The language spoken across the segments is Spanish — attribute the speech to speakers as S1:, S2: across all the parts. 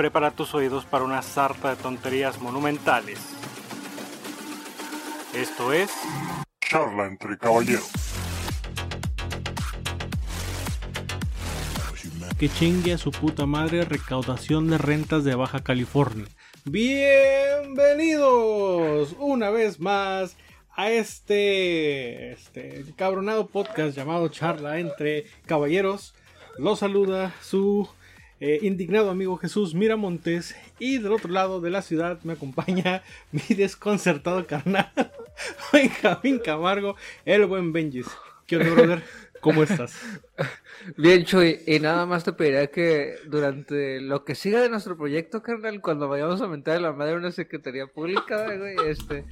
S1: prepara tus oídos para una sarta de tonterías monumentales. Esto es...
S2: Charla entre caballeros.
S1: Que chingue a su puta madre recaudación de rentas de Baja California. Bienvenidos una vez más a este, este cabronado podcast llamado Charla entre Caballeros. Los saluda su eh, indignado amigo Jesús Miramontes. Y del otro lado de la ciudad me acompaña mi desconcertado carnal Benjamín Camargo, el buen Benjis. ¿Qué onda, brother? ¿Cómo estás?
S3: Bien, Chuy, y nada más te pediría que durante lo que siga de nuestro proyecto, carnal, cuando vayamos a mentar la madre una secretaría pública, güey, este,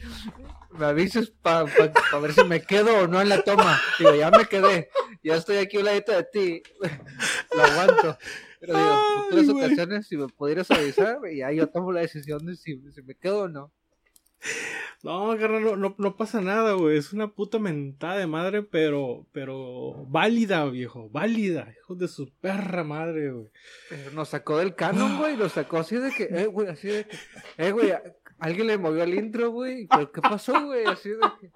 S3: me avises para ver si me quedo o no en la toma. Digo, ya me quedé, ya estoy aquí un ladito de ti, lo aguanto. Pero digo, en otras ocasiones, si me pudieras avisar, y ya yo tomo la decisión de si, si me quedo o no.
S1: No, no, no, pasa nada, güey. Es una puta mentada de madre, pero, pero válida, viejo. Válida, hijo de su perra madre, güey.
S3: Pero nos sacó del canon, güey. Nos sacó así de que, eh, güey, así de que, eh, güey, alguien le movió el intro, güey. ¿Pero qué pasó, güey? Así de que,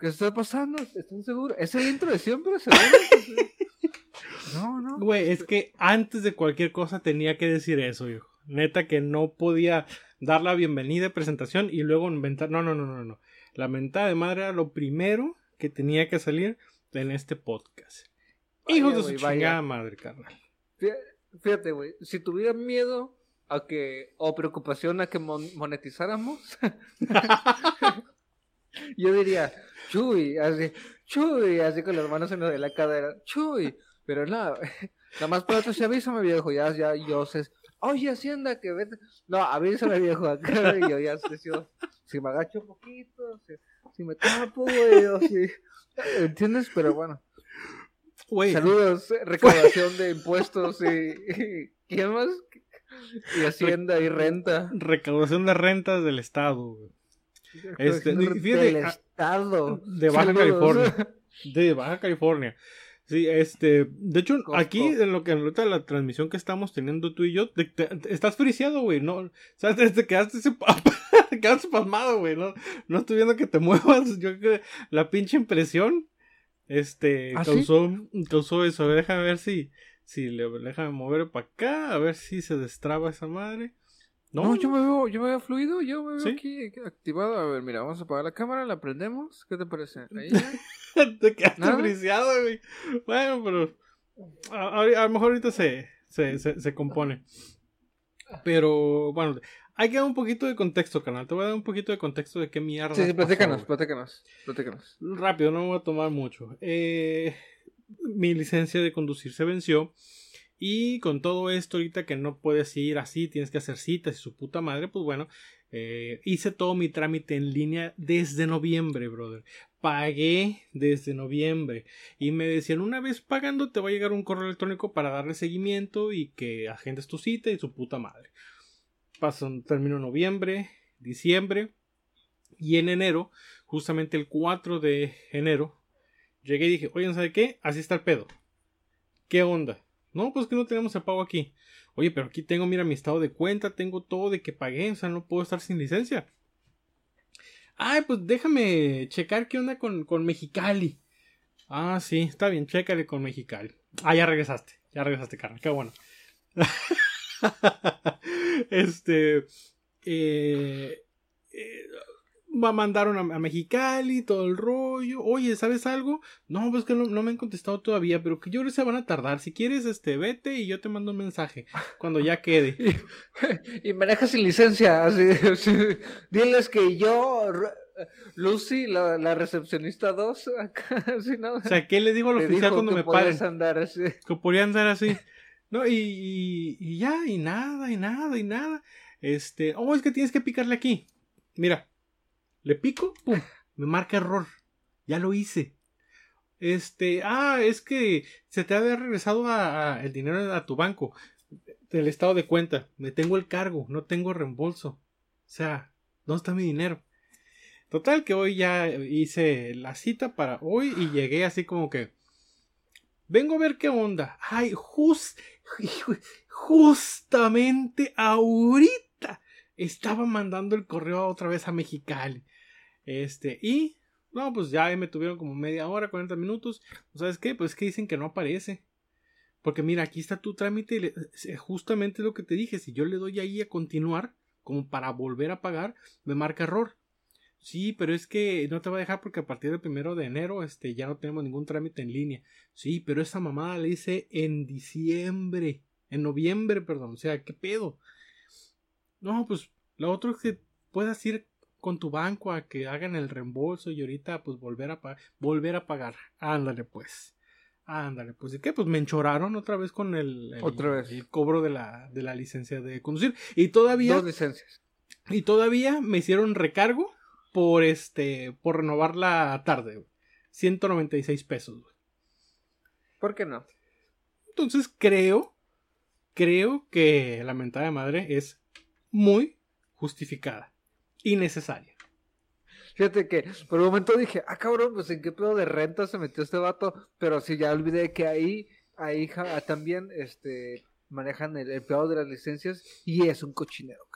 S3: ¿qué está pasando? ¿Están seguros? ¿Es el intro de siempre, seguro?
S1: No, no. Güey, es que antes de cualquier cosa tenía que decir eso, viejo. Neta que no podía dar la bienvenida presentación y luego inventar. No, no, no, no, no. La mentada de madre era lo primero que tenía que salir en este podcast. Hijos de su chingada madre, carnal.
S3: Fíjate, güey. Si tuvieran miedo a que. o preocupación a que monetizáramos. yo diría, Chuy, así, Chuy, así con las manos en lo de la cadera, Chuy. Pero nada, nada más para se avísame, viejo, ya, ya, yo sé oye, Hacienda, que vete. No, avísame, viejo, acá, y yo ya sé si, me agacho un poquito, si, me tapo, güey, o si. ¿Entiendes? Pero bueno. Saludos, recaudación de impuestos y, ¿Qué más? Y Hacienda y renta.
S1: Recaudación de rentas del Estado, güey.
S3: Este, del ah, Estado.
S1: De Baja California. De Baja California. Sí, este, de hecho, aquí en lo que en la transmisión que estamos teniendo tú y yo, estás friciado, güey, no, o sea, te, quedaste, te quedaste pasmado, güey, no, no estoy viendo que te muevas, yo creo que la pinche impresión, este, ¿Ah, causó, causó eso, a ver, déjame ver si, si le, déjame mover para acá, a ver si se destraba esa madre.
S3: No, yo me veo, yo me veo fluido, yo me veo aquí activado. A ver, mira, vamos a apagar la cámara, la prendemos. ¿Qué te parece? Ahí
S1: te quedaste friciado, güey. Bueno, pero a, lo mejor ahorita se, se, se, compone. Pero bueno, hay que dar un poquito de contexto, canal. Te voy a dar un poquito de contexto de qué mierda.
S3: Sí, sí, platícanos, platícanos, platícanos.
S1: Rápido, no me voy a tomar mucho. Eh, mi licencia de conducir se venció. Y con todo esto ahorita que no puedes ir así, tienes que hacer citas y su puta madre, pues bueno, eh, hice todo mi trámite en línea desde noviembre, brother. Pagué desde noviembre. Y me decían, una vez pagando te va a llegar un correo electrónico para darle seguimiento y que agendes tu cita y su puta madre. Pasó, terminó noviembre, diciembre. Y en enero, justamente el 4 de enero, llegué y dije, oigan, ¿sabe qué? Así está el pedo. ¿Qué onda? No, pues que no tenemos el pago aquí. Oye, pero aquí tengo, mira, mi estado de cuenta, tengo todo de que pagué, o sea, no puedo estar sin licencia. Ay, pues déjame checar qué onda con, con Mexicali. Ah, sí, está bien, chécale con Mexicali. Ah, ya regresaste, ya regresaste, carnal, qué bueno. este, eh, eh, mandaron a, a, Mexicali, todo el rollo. Oye, ¿sabes algo? No, pues que no, me han contestado todavía, pero que yo creo que se van a tardar. Si quieres, este, vete y yo te mando un mensaje cuando ya quede.
S3: y, me dejas sin licencia. Así, diles que yo, Lucy, la, recepcionista 2, acá, así, ¿no?
S1: O sea, ¿qué le digo al oficial cuando me paguen? andar así. Que podría andar así. No, y, y, y ya, y nada, y nada, y nada. Este, oh, es que tienes que picarle aquí. Mira, le pico, pum, me marca error. Ya lo hice. Este, ah, es que se te había regresado el dinero a tu banco del estado de cuenta. Me tengo el cargo, no tengo reembolso. O sea, ¿dónde está mi dinero? Total que hoy ya hice la cita para hoy y llegué así como que vengo a ver qué onda. Ay, just, justamente ahorita estaba mandando el correo otra vez a Mexicali. Este, y no, pues ya me tuvieron como media hora, 40 minutos. ¿Sabes qué? Pues que dicen que no aparece. Porque mira, aquí está tu trámite justamente lo que te dije. Si yo le doy ahí a continuar, como para volver a pagar, me marca error. Sí, pero es que no te va a dejar porque a partir del primero de enero este, ya no tenemos ningún trámite en línea. Sí, pero esa mamada le hice en diciembre. En noviembre, perdón. O sea, ¿qué pedo? No, pues lo otro es que puedas ir con tu banco a que hagan el reembolso y ahorita pues volver a pagar. Volver a pagar. Ándale pues. Ándale, pues ¿y qué? Pues me enchoraron otra vez con el,
S3: otra vez.
S1: el cobro de la, de la licencia de conducir. Y todavía.
S3: Dos licencias.
S1: Y todavía me hicieron recargo por este. por renovar la tarde, 196 pesos,
S3: ¿Por qué no?
S1: Entonces creo. Creo que la mentada de madre es muy justificada y necesaria.
S3: Fíjate que por un momento dije, ah, cabrón, pues en qué pedo de renta se metió este vato. Pero sí, ya olvidé que ahí, ahí también este, manejan el, pedo de las licencias y es un cochinero.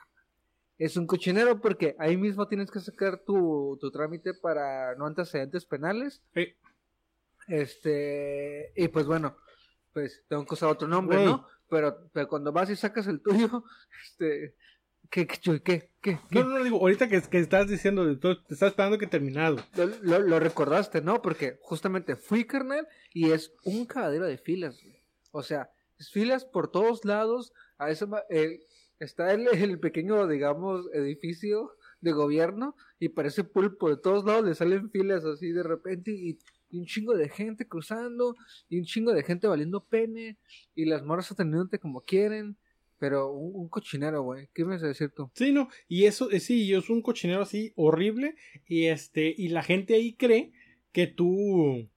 S3: Es un cochinero porque ahí mismo tienes que sacar tu, tu trámite para no antecedentes penales. Este, y pues bueno, pues tengo que usar otro nombre, ¿no? Pero, pero cuando vas y sacas el tuyo, este, ¿Qué, qué, qué, qué,
S1: No, no, no, digo, ahorita que, que estás diciendo, te estás esperando que terminado.
S3: Lo, lo, recordaste, ¿no? Porque justamente fui, carnal, y es un cagadero de filas, O sea, es filas por todos lados. A eso está el, el pequeño, digamos, edificio de gobierno y parece pulpo. De todos lados le salen filas así de repente y, un chingo de gente cruzando y un chingo de gente valiendo pene y las morras atendiéndote como quieren. Pero un, cochinero, güey. ¿Qué me vas a decir tú?
S1: Sí, no. Y eso, eh, sí, es un cochinero así horrible. Y este, y la gente ahí cree que tú,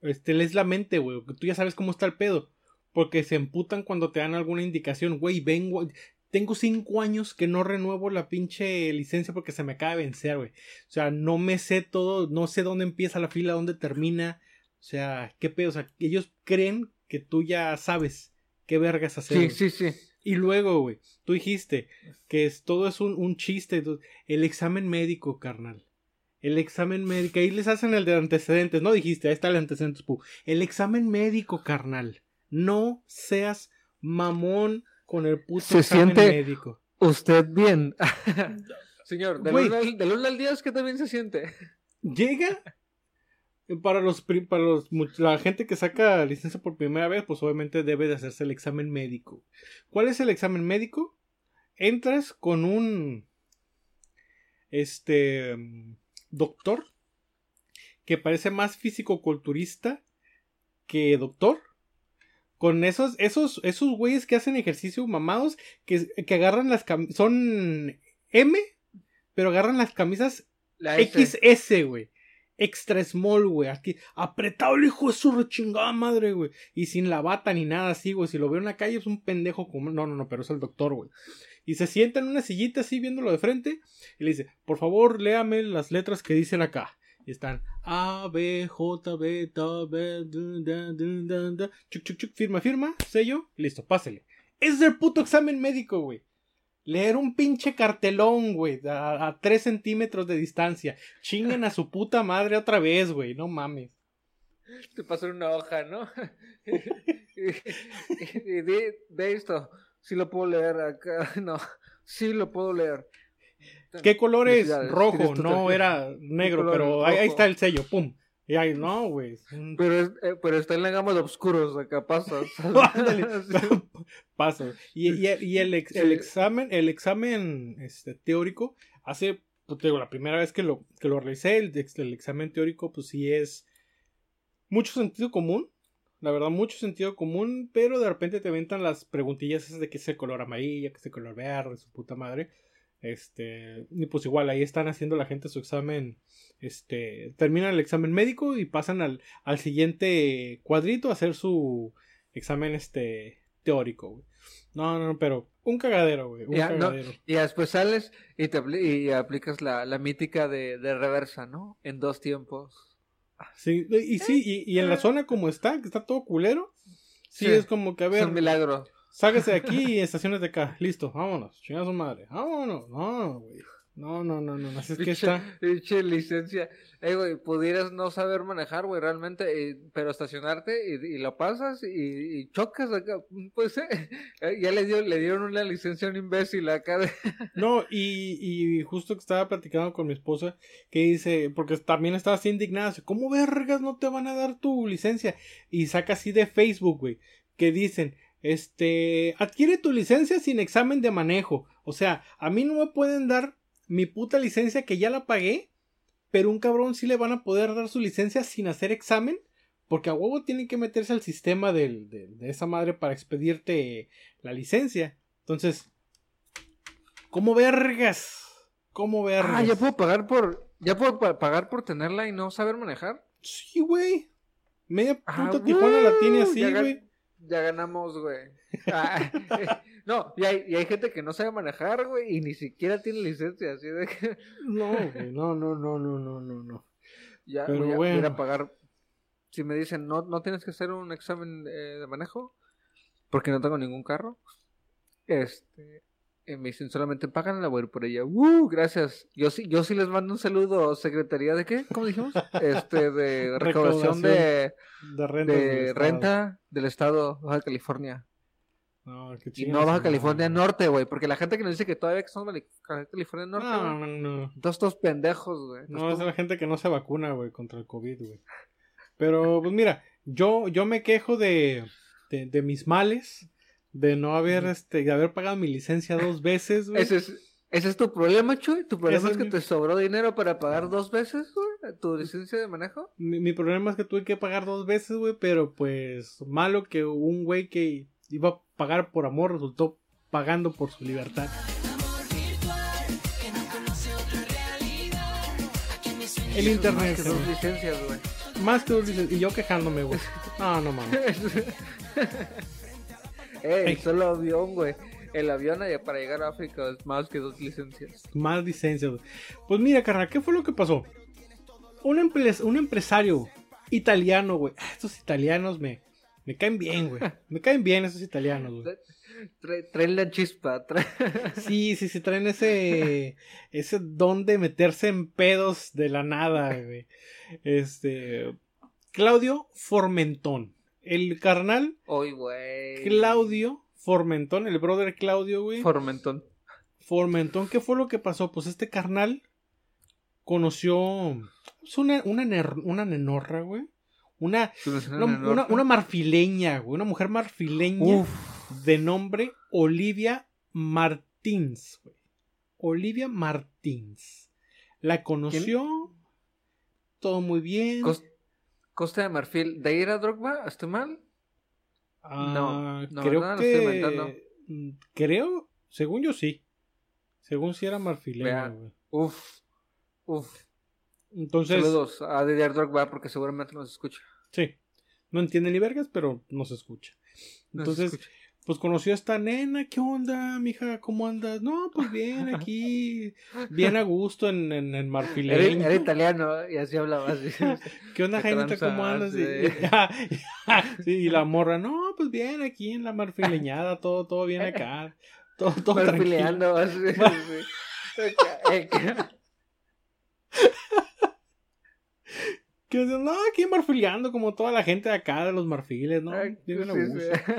S1: este, lees la mente, güey. Que tú ya sabes cómo está el pedo. Porque se emputan cuando te dan alguna indicación. Güey, vengo, tengo cinco años que no renuevo la pinche licencia porque se me acaba de vencer, güey. O sea, no me sé todo, no sé dónde empieza la fila, dónde termina. O sea, qué pedo. O sea, ellos creen que tú ya sabes qué vergas hacer.
S3: Sí, sí, sí.
S1: Y luego, güey, tú dijiste que es, todo es un, un chiste. El examen médico, carnal. El examen médico. Ahí les hacen el de antecedentes. No dijiste, ahí está el antecedentes. Pu. El examen médico, carnal. No seas mamón con el puto
S3: Se
S1: examen
S3: siente
S1: médico.
S3: Usted bien. Señor, del 1 al, al 10, ¿qué también se siente?
S1: Llega para los, para los, la gente que saca licencia por primera vez, pues obviamente debe de hacerse el examen médico. ¿Cuál es el examen médico? Entras con un este doctor que parece más físico-culturista que doctor. Con esos, esos, esos güeyes que hacen ejercicio mamados, que, que agarran las camisas, son M, pero agarran las camisas XS, güey extra small, güey. Aquí, apretado el hijo de su rechingada madre, güey. Y sin la bata ni nada así, güey. Si lo veo en la calle es un pendejo como. No, no, no, pero es el doctor, güey. Y se sienta en una sillita así viéndolo de frente. Y le dice, por favor, léame las letras que dicen acá. Y están A, B, J, B, T, B, D, D, D, D, Chuc, chuc, chuc, firma, firma, sello, listo, pásele. Es el puto examen médico, güey leer un pinche cartelón, güey, a, tres centímetros de distancia. Chinguen a su puta madre otra vez, güey, no mames.
S3: Te pasan una hoja, ¿no? y, de, esto, sí lo puedo leer acá, no, sí lo puedo leer.
S1: ¿Qué color es? Rojo, no era negro, pero ahí, está el sello, pum. Y ahí, no, güey.
S3: Pero, eh, pero está en la gama de oscuros, acá pasa.
S1: pasa. Y, y, y el, el, examen, el examen este, teórico, hace, pues, digo, la primera vez que lo, que lo realicé, el, el examen teórico, pues sí es mucho sentido común. La verdad, mucho sentido común, pero de repente te aventan las preguntillas esas de que es el color amarillo, que es el color verde, su puta madre. Este, y pues igual ahí están haciendo la gente su examen, este, terminan el examen médico y pasan al, al siguiente cuadrito a hacer su examen, este, teórico, No, no, pero un cagadero, güey. Un cagadero.
S3: y después sales y, te y aplicas la, la mítica de, de, reversa, ¿no? En dos tiempos.
S1: Sí, y sí, y, y en la zona como está, que está todo culero, sí, es como que a ver.
S3: Es un milagro.
S1: Sáquese de aquí y estaciones de acá. Listo, vámonos. Chinga su madre. Vámonos. No, güey. No, no, no, no. Así es que está.
S3: pinche licencia. Eh, güey, pudieras no saber manejar, güey, realmente, eh, pero estacionarte y, y lo pasas y, y chocas acá. Pues eh, eh, ya le, dio, le dieron una licencia a un imbécil acá. De...
S1: No, y, y justo que estaba platicando con mi esposa, que dice, porque también estaba así indignada, dice, ¿cómo vergas no te van a dar tu licencia? Y saca así de Facebook, güey, que dicen, este, adquiere tu licencia sin examen de manejo. O sea, a mí no me pueden dar mi puta licencia que ya la pagué, pero un cabrón sí le van a poder dar su licencia sin hacer examen. Porque a huevo tienen que meterse al sistema del- de, de esa madre para expedirte la licencia. Entonces, ¿cómo vergas? ¿Cómo vergas?
S3: Ah, ya puedo pagar por. Ya puedo pa- pagar por tenerla y no saber manejar.
S1: Sí, güey. Media
S3: Ah,
S1: puta Tijuana la tiene así, güey.
S3: Ya ganamos, güey. Ah, no, y hay, y hay gente que no sabe manejar, güey, y ni siquiera tiene licencia, así de que
S1: No, güey. No, no, no, no, no, no, no.
S3: ya
S1: Pero
S3: voy, a,
S1: bueno.
S3: voy a pagar. Si me dicen, no, no tienes que hacer un examen eh, de manejo, porque no tengo ningún carro, este, y me dicen, solamente páganla, voy a ir por ella. ¡Uh! Gracias. Yo sí, yo sí les mando un saludo, Secretaría de qué? ¿Cómo dijimos? Este, de recaudación de,
S1: De renta.
S3: de renta del estado Baja California.
S1: No, qué
S3: Y
S1: chingas
S3: no Baja California. Norte, güey. Porque la gente que nos dice que todavía que de Baja California Norte,
S1: No, no, no.
S3: Todos estos pendejos, güey.
S1: No, es la gente que no se vacuna, güey, contra el COVID, güey. Pero, pues mira, yo, yo me quejo de, de, de mis males, de no haber, este, de haber pagado mi licencia dos veces, güey.
S3: Ese es, ese es tu problema, Chuy. Tu problema
S1: Ese
S3: es que
S1: mi-
S3: te sobró dinero para pagar dos veces, güey, tu licencia de manejo.
S1: Mi, mi problema es que tuve que pagar dos veces, güey, pero pues malo que un güey que iba a pagar por amor resultó pagando por su libertad. El internet,
S3: más que dos licencias, güey.
S1: Más que dos licencias. Y yo quejándome, güey. No, no mames.
S3: Ey, solo avión, güey. El avión allá para llegar a África es más que dos licencias.
S1: Más licencias, güey. Pues mira, carnal, ¿qué fue lo que pasó? Un, empres- un empresario italiano, güey. Ah, Estos italianos me, me caen bien, güey. Me caen bien esos italianos, güey.
S3: Trae, trae la chispa.
S1: Sí, sí, sí, traen ese, ese don de meterse en pedos de la nada, güey. Este, Claudio Formentón. El carnal
S3: güey.
S1: Claudio Formentón, el brother Claudio, güey.
S3: Formentón.
S1: Formentón, ¿qué fue lo que pasó? Pues este carnal conoció pues, una, una, ner- una nenorra, güey. Una, una, una- una marfileña, güey. Una mujer marfileña
S3: Uf.
S1: de nombre Olivia Martins, güey. Olivia Martins. La conoció. Todo muy bien.
S3: Costa de Marfil. ¿De ir a Drogba? ¿Estoy mal?
S1: Ah,
S3: no, no,
S1: creo
S3: ¿verdad? Lo estoy
S1: que.
S3: inventando.
S1: mm, Creo, según yo sí. Según si era güey.
S3: Uf. Uf.
S1: Entonces.
S3: Saludos a Didier Drogba porque seguramente nos escucha.
S1: Sí. No entiende ni vergas, pero nos escucha.
S3: Nos
S1: Entonces,
S3: escucha.
S1: Pues conoció a esta nena. ¿Qué onda, mija? ¿Cómo andas? No, pues bien, aquí. Bien a gusto en, en, en
S3: Era,
S1: marfileño.
S3: era italiano y así hablaba. Así.
S1: ¿Qué onda,
S3: ¿Qué
S1: Jainita? ¿Cómo andas? Y, sí, y la morra, no, pues bien, aquí en la marfileñada, todo, todo bien acá. Todo, todo tranquilo.
S3: Marfileando. Así, sí. Eh,
S1: Que no, aquí marfileando como toda la gente de acá, de los marfiles, ¿no?
S3: Ay, sí,
S1: gusto.
S3: sí.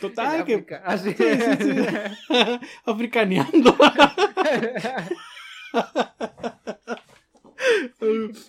S1: Total,
S3: En
S1: que
S3: África, Así.
S1: Sí, sí, sí. africaneando.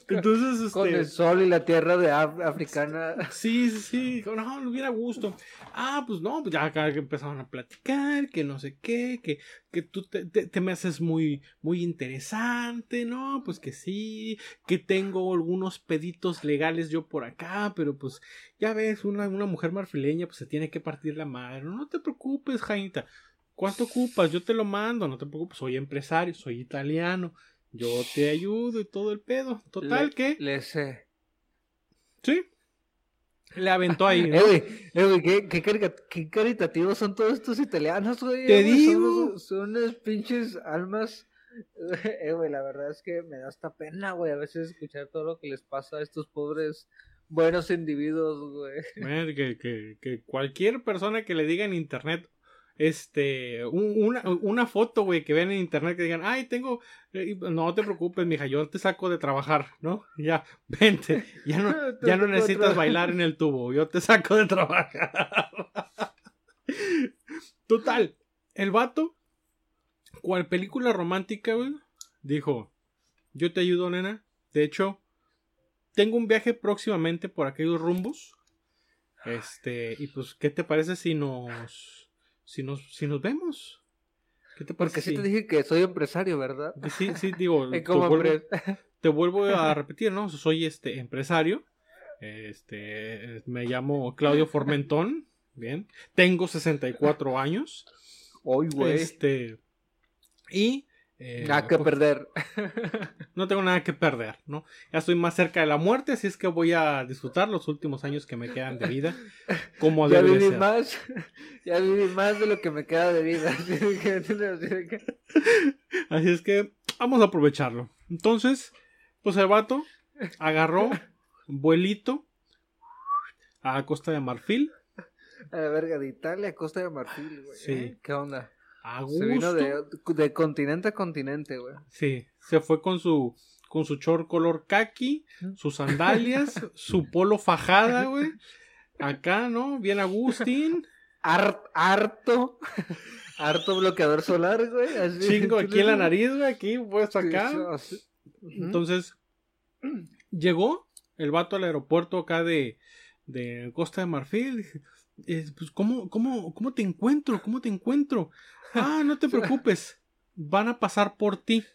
S1: Entonces,
S3: Con el
S1: este.
S3: sol y la tierra de Af- africana.
S1: Sí, sí, sí. No, no hubiera gusto. Ah, pues no, pues ya acá empezaron a platicar, que no sé qué, que, que tú te, te- te me haces muy, muy interesante, ¿no? Pues que sí, que tengo algunos peditos legales yo por acá, pero pues ya ves, una, una mujer marfileña pues se tiene que partir la madre. No te preocupes, Jainita. ¿Cuánto ocupas? Yo te lo mando, no te preocupes, soy empresario, soy italiano, yo te ayudo y todo el pedo. Total
S3: Le-
S1: que,
S3: Le sé.
S1: sí, le aventó ahí. ¿no?
S3: Eh, güey, eh, güey, qué, qué, carica- qué caritativos son todos estos italianos, güey.
S1: Te
S3: eh, güey,
S1: digo.
S3: Son unas pinches almas. Eh, güey, la verdad es que me da hasta pena, güey, a veces escuchar todo lo que les pasa a estos pobres buenos individuos, güey.
S1: Que, que, que cualquier persona que le diga en internet, este, un- una, una foto, güey, que vean en internet que digan, ay, tengo, eh, no te preocupes, mija, yo te saco de trabajar, ¿no? Ya, vente, ya no, ya no necesitas bailar en el tubo, yo te saco de trabajar. Total, el vato, cual película romántica, güey, dijo, yo te ayudo, nena, de hecho, tengo un viaje próximamente por aquellos rumbos. Este, y pues, ¿qué te parece si nos. Si nos, si nos vemos? ¿Qué te parece?
S3: Porque sí
S1: si-
S3: te dije que soy empresario, ¿verdad?
S1: sí, sí, digo, vuelvo, te vuelvo a repetir, ¿no? Soy este empresario. Este, me llamo Claudio Formentón. Bien. Tengo 64 años.
S3: Hoy, güey.
S1: Este. Y. eh,
S3: Nada que
S1: pues,
S3: perder.
S1: no tengo nada que perder, ¿no? Ya estoy más cerca de la muerte, así es que voy a disfrutar los últimos años que me quedan de vida. Como
S3: Ya viví
S1: ser.
S3: más. Ya viví más de lo que me queda de vida. Así
S1: es que vamos a aprovecharlo. Entonces, pues el vato agarró vuelito a Costa de Marfil.
S3: A la verga, de Italia a Costa de Marfil, güey.
S1: Sí.
S3: ¿eh? ¿Qué onda?
S1: A
S3: Se vino de, de continente a continente, güey.
S1: Sí, se fue con su con su short color kaki, sus sandalias, su polo fajada, güey. Acá, ¿no? Bien Agustín.
S3: Har- harto. harto bloqueador solar, güey. así.
S1: Chingo aquí en la nariz, güey. Aquí, puesto acá. Entonces, llegó el vato al aeropuerto acá de, de Costa de Marfil. Eh, pues, ¿cómo, cómo, ¿cómo te encuentro? ¿Cómo te encuentro? Ah, no te preocupes. Van a pasar por ti.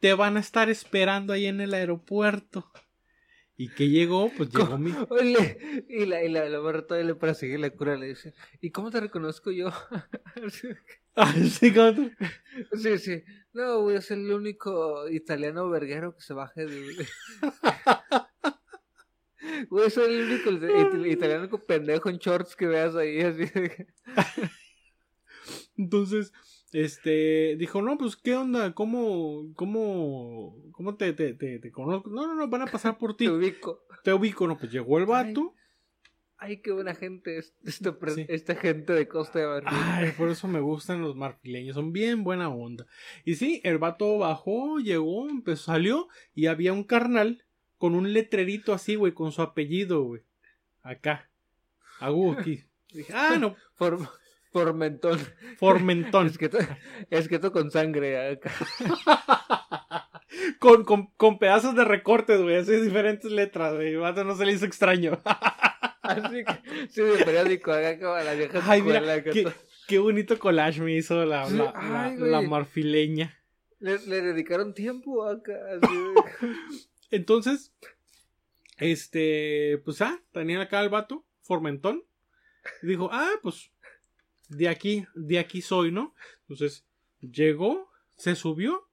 S1: Te van a estar esperando ahí en el aeropuerto. Y que llegó, pues llegó mi.
S3: Y la, y la, la morra todavía le para seguir la cura le dice, ¿y cómo te reconozco yo?
S1: Sí, ¿cómo tú?
S3: sí, sí. No, voy a ser el único italiano verguero que se baje de... A ser el único it- italiano con pendejo en shorts que veas ahí, así
S1: Entonces, este, dijo, no, pues, ¿qué onda? ¿Cómo, cómo, cómo te, te, te, te conozco? No, no, no, van a pasar por ti.
S3: te ubico.
S1: Te ubico, no, pues llegó el vato.
S3: Ay, qué buena gente es esta, pre-
S1: Sí.
S3: esta gente de Costa de Marfil.
S1: Ay, por eso me gustan los marfileños, son bien buena onda. Y sí, el vato bajó, llegó, empezó, salió y había un carnal con un letrerito así, güey, con su apellido, güey. Acá. Dije, ah, no,
S3: Por, por mentón.
S1: Formentón.
S3: Es que, to- es que to con sangre acá.
S1: con, con, con pedazos de recortes, güey, así diferentes letras, güey. No se le hizo extraño.
S3: Así que, sí, de periódico, acá como la vieja
S1: Ay,
S3: escuela,
S1: mira, qué,
S3: to-
S1: qué bonito collage me hizo la, la,
S3: ay,
S1: la- la marfileña.
S3: Le, le dedicaron tiempo acá. Así
S1: Entonces, este, pues ah, tenían acá al vato, Formentón. Y dijo, ah, pues, de aquí, de aquí soy, ¿no? Entonces, llegó, se subió.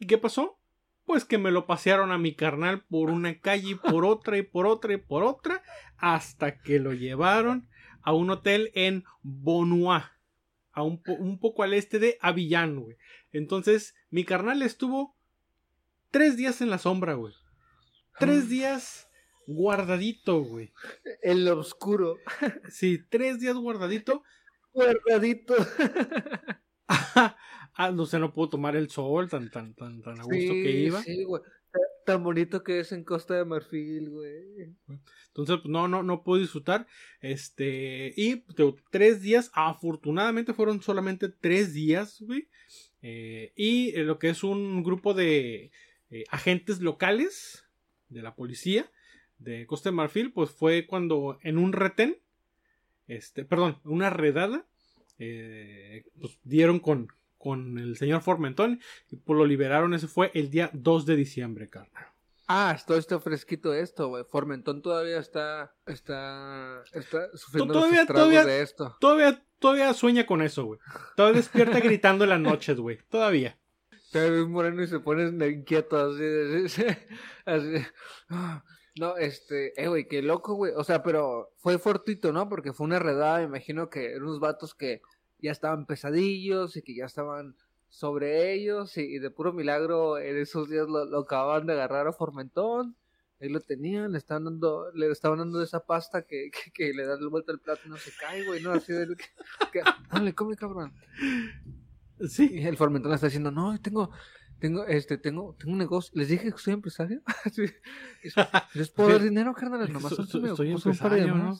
S1: ¿Y qué pasó? Pues que me lo pasearon a mi carnal por una calle y por otra y por otra y por otra, hasta que lo llevaron a un hotel en Bonua, a un, un poco al este de Avillán, güey. Entonces, mi carnal estuvo tres días en la sombra, güey. Tres días guardadito, güey.
S3: En lo oscuro.
S1: Sí, tres días guardadito.
S3: Guardadito.
S1: ah, no sé, no puedo tomar el sol tan, tan, tan, tan a gusto que iba.
S3: Sí, güey. Ta- Tan bonito que es en Costa de Marfil, güey.
S1: Entonces, pues, no, no, no puedo disfrutar. Este, y digo, tres días, afortunadamente fueron solamente tres días, güey. Eh, y eh, lo que es un grupo de eh, agentes locales de la policía de Costa de Marfil, pues fue cuando en un retén, este, perdón, una redada, eh, pues dieron con, con el señor Formentón y pues lo liberaron. Ese fue el día 2 de diciembre, carnal.
S3: Ah, esto está fresquito esto, güey. Formentón todavía está, está, está sufriendo
S1: Todavía-
S3: los
S1: todavía-
S3: de esto.
S1: Todavía, todavía sueña con eso, güey. Todavía despierta gritando en las noches, güey. Todavía.
S3: Te ves moreno y se pone inquieto así, así, No, este, eh, güey, qué loco, güey. O sea, pero fue fortuito, ¿no? Porque fue una redada, me imagino que eran unos vatos que ya estaban pesadillos y que ya estaban sobre ellos y, de puro milagro en esos días lo, lo acababan de agarrar a Formentón. Ahí lo tenían, le estaban dando, le estaban dando esa pasta que, que, le das la vuelta al plato y no se cae, güey, no, así de, que, dale, come, cabrón.
S1: Sí.
S3: Y el Formentón está diciendo, no, tengo, tengo, este, tengo, tengo un negocio. Les dije que soy empresario. Sí. Es- ¿Les puedo dar dinero, carnal? Nomás
S1: So- so-
S3: me
S1: soy
S3: puso un par de
S1: empresario, ¿no?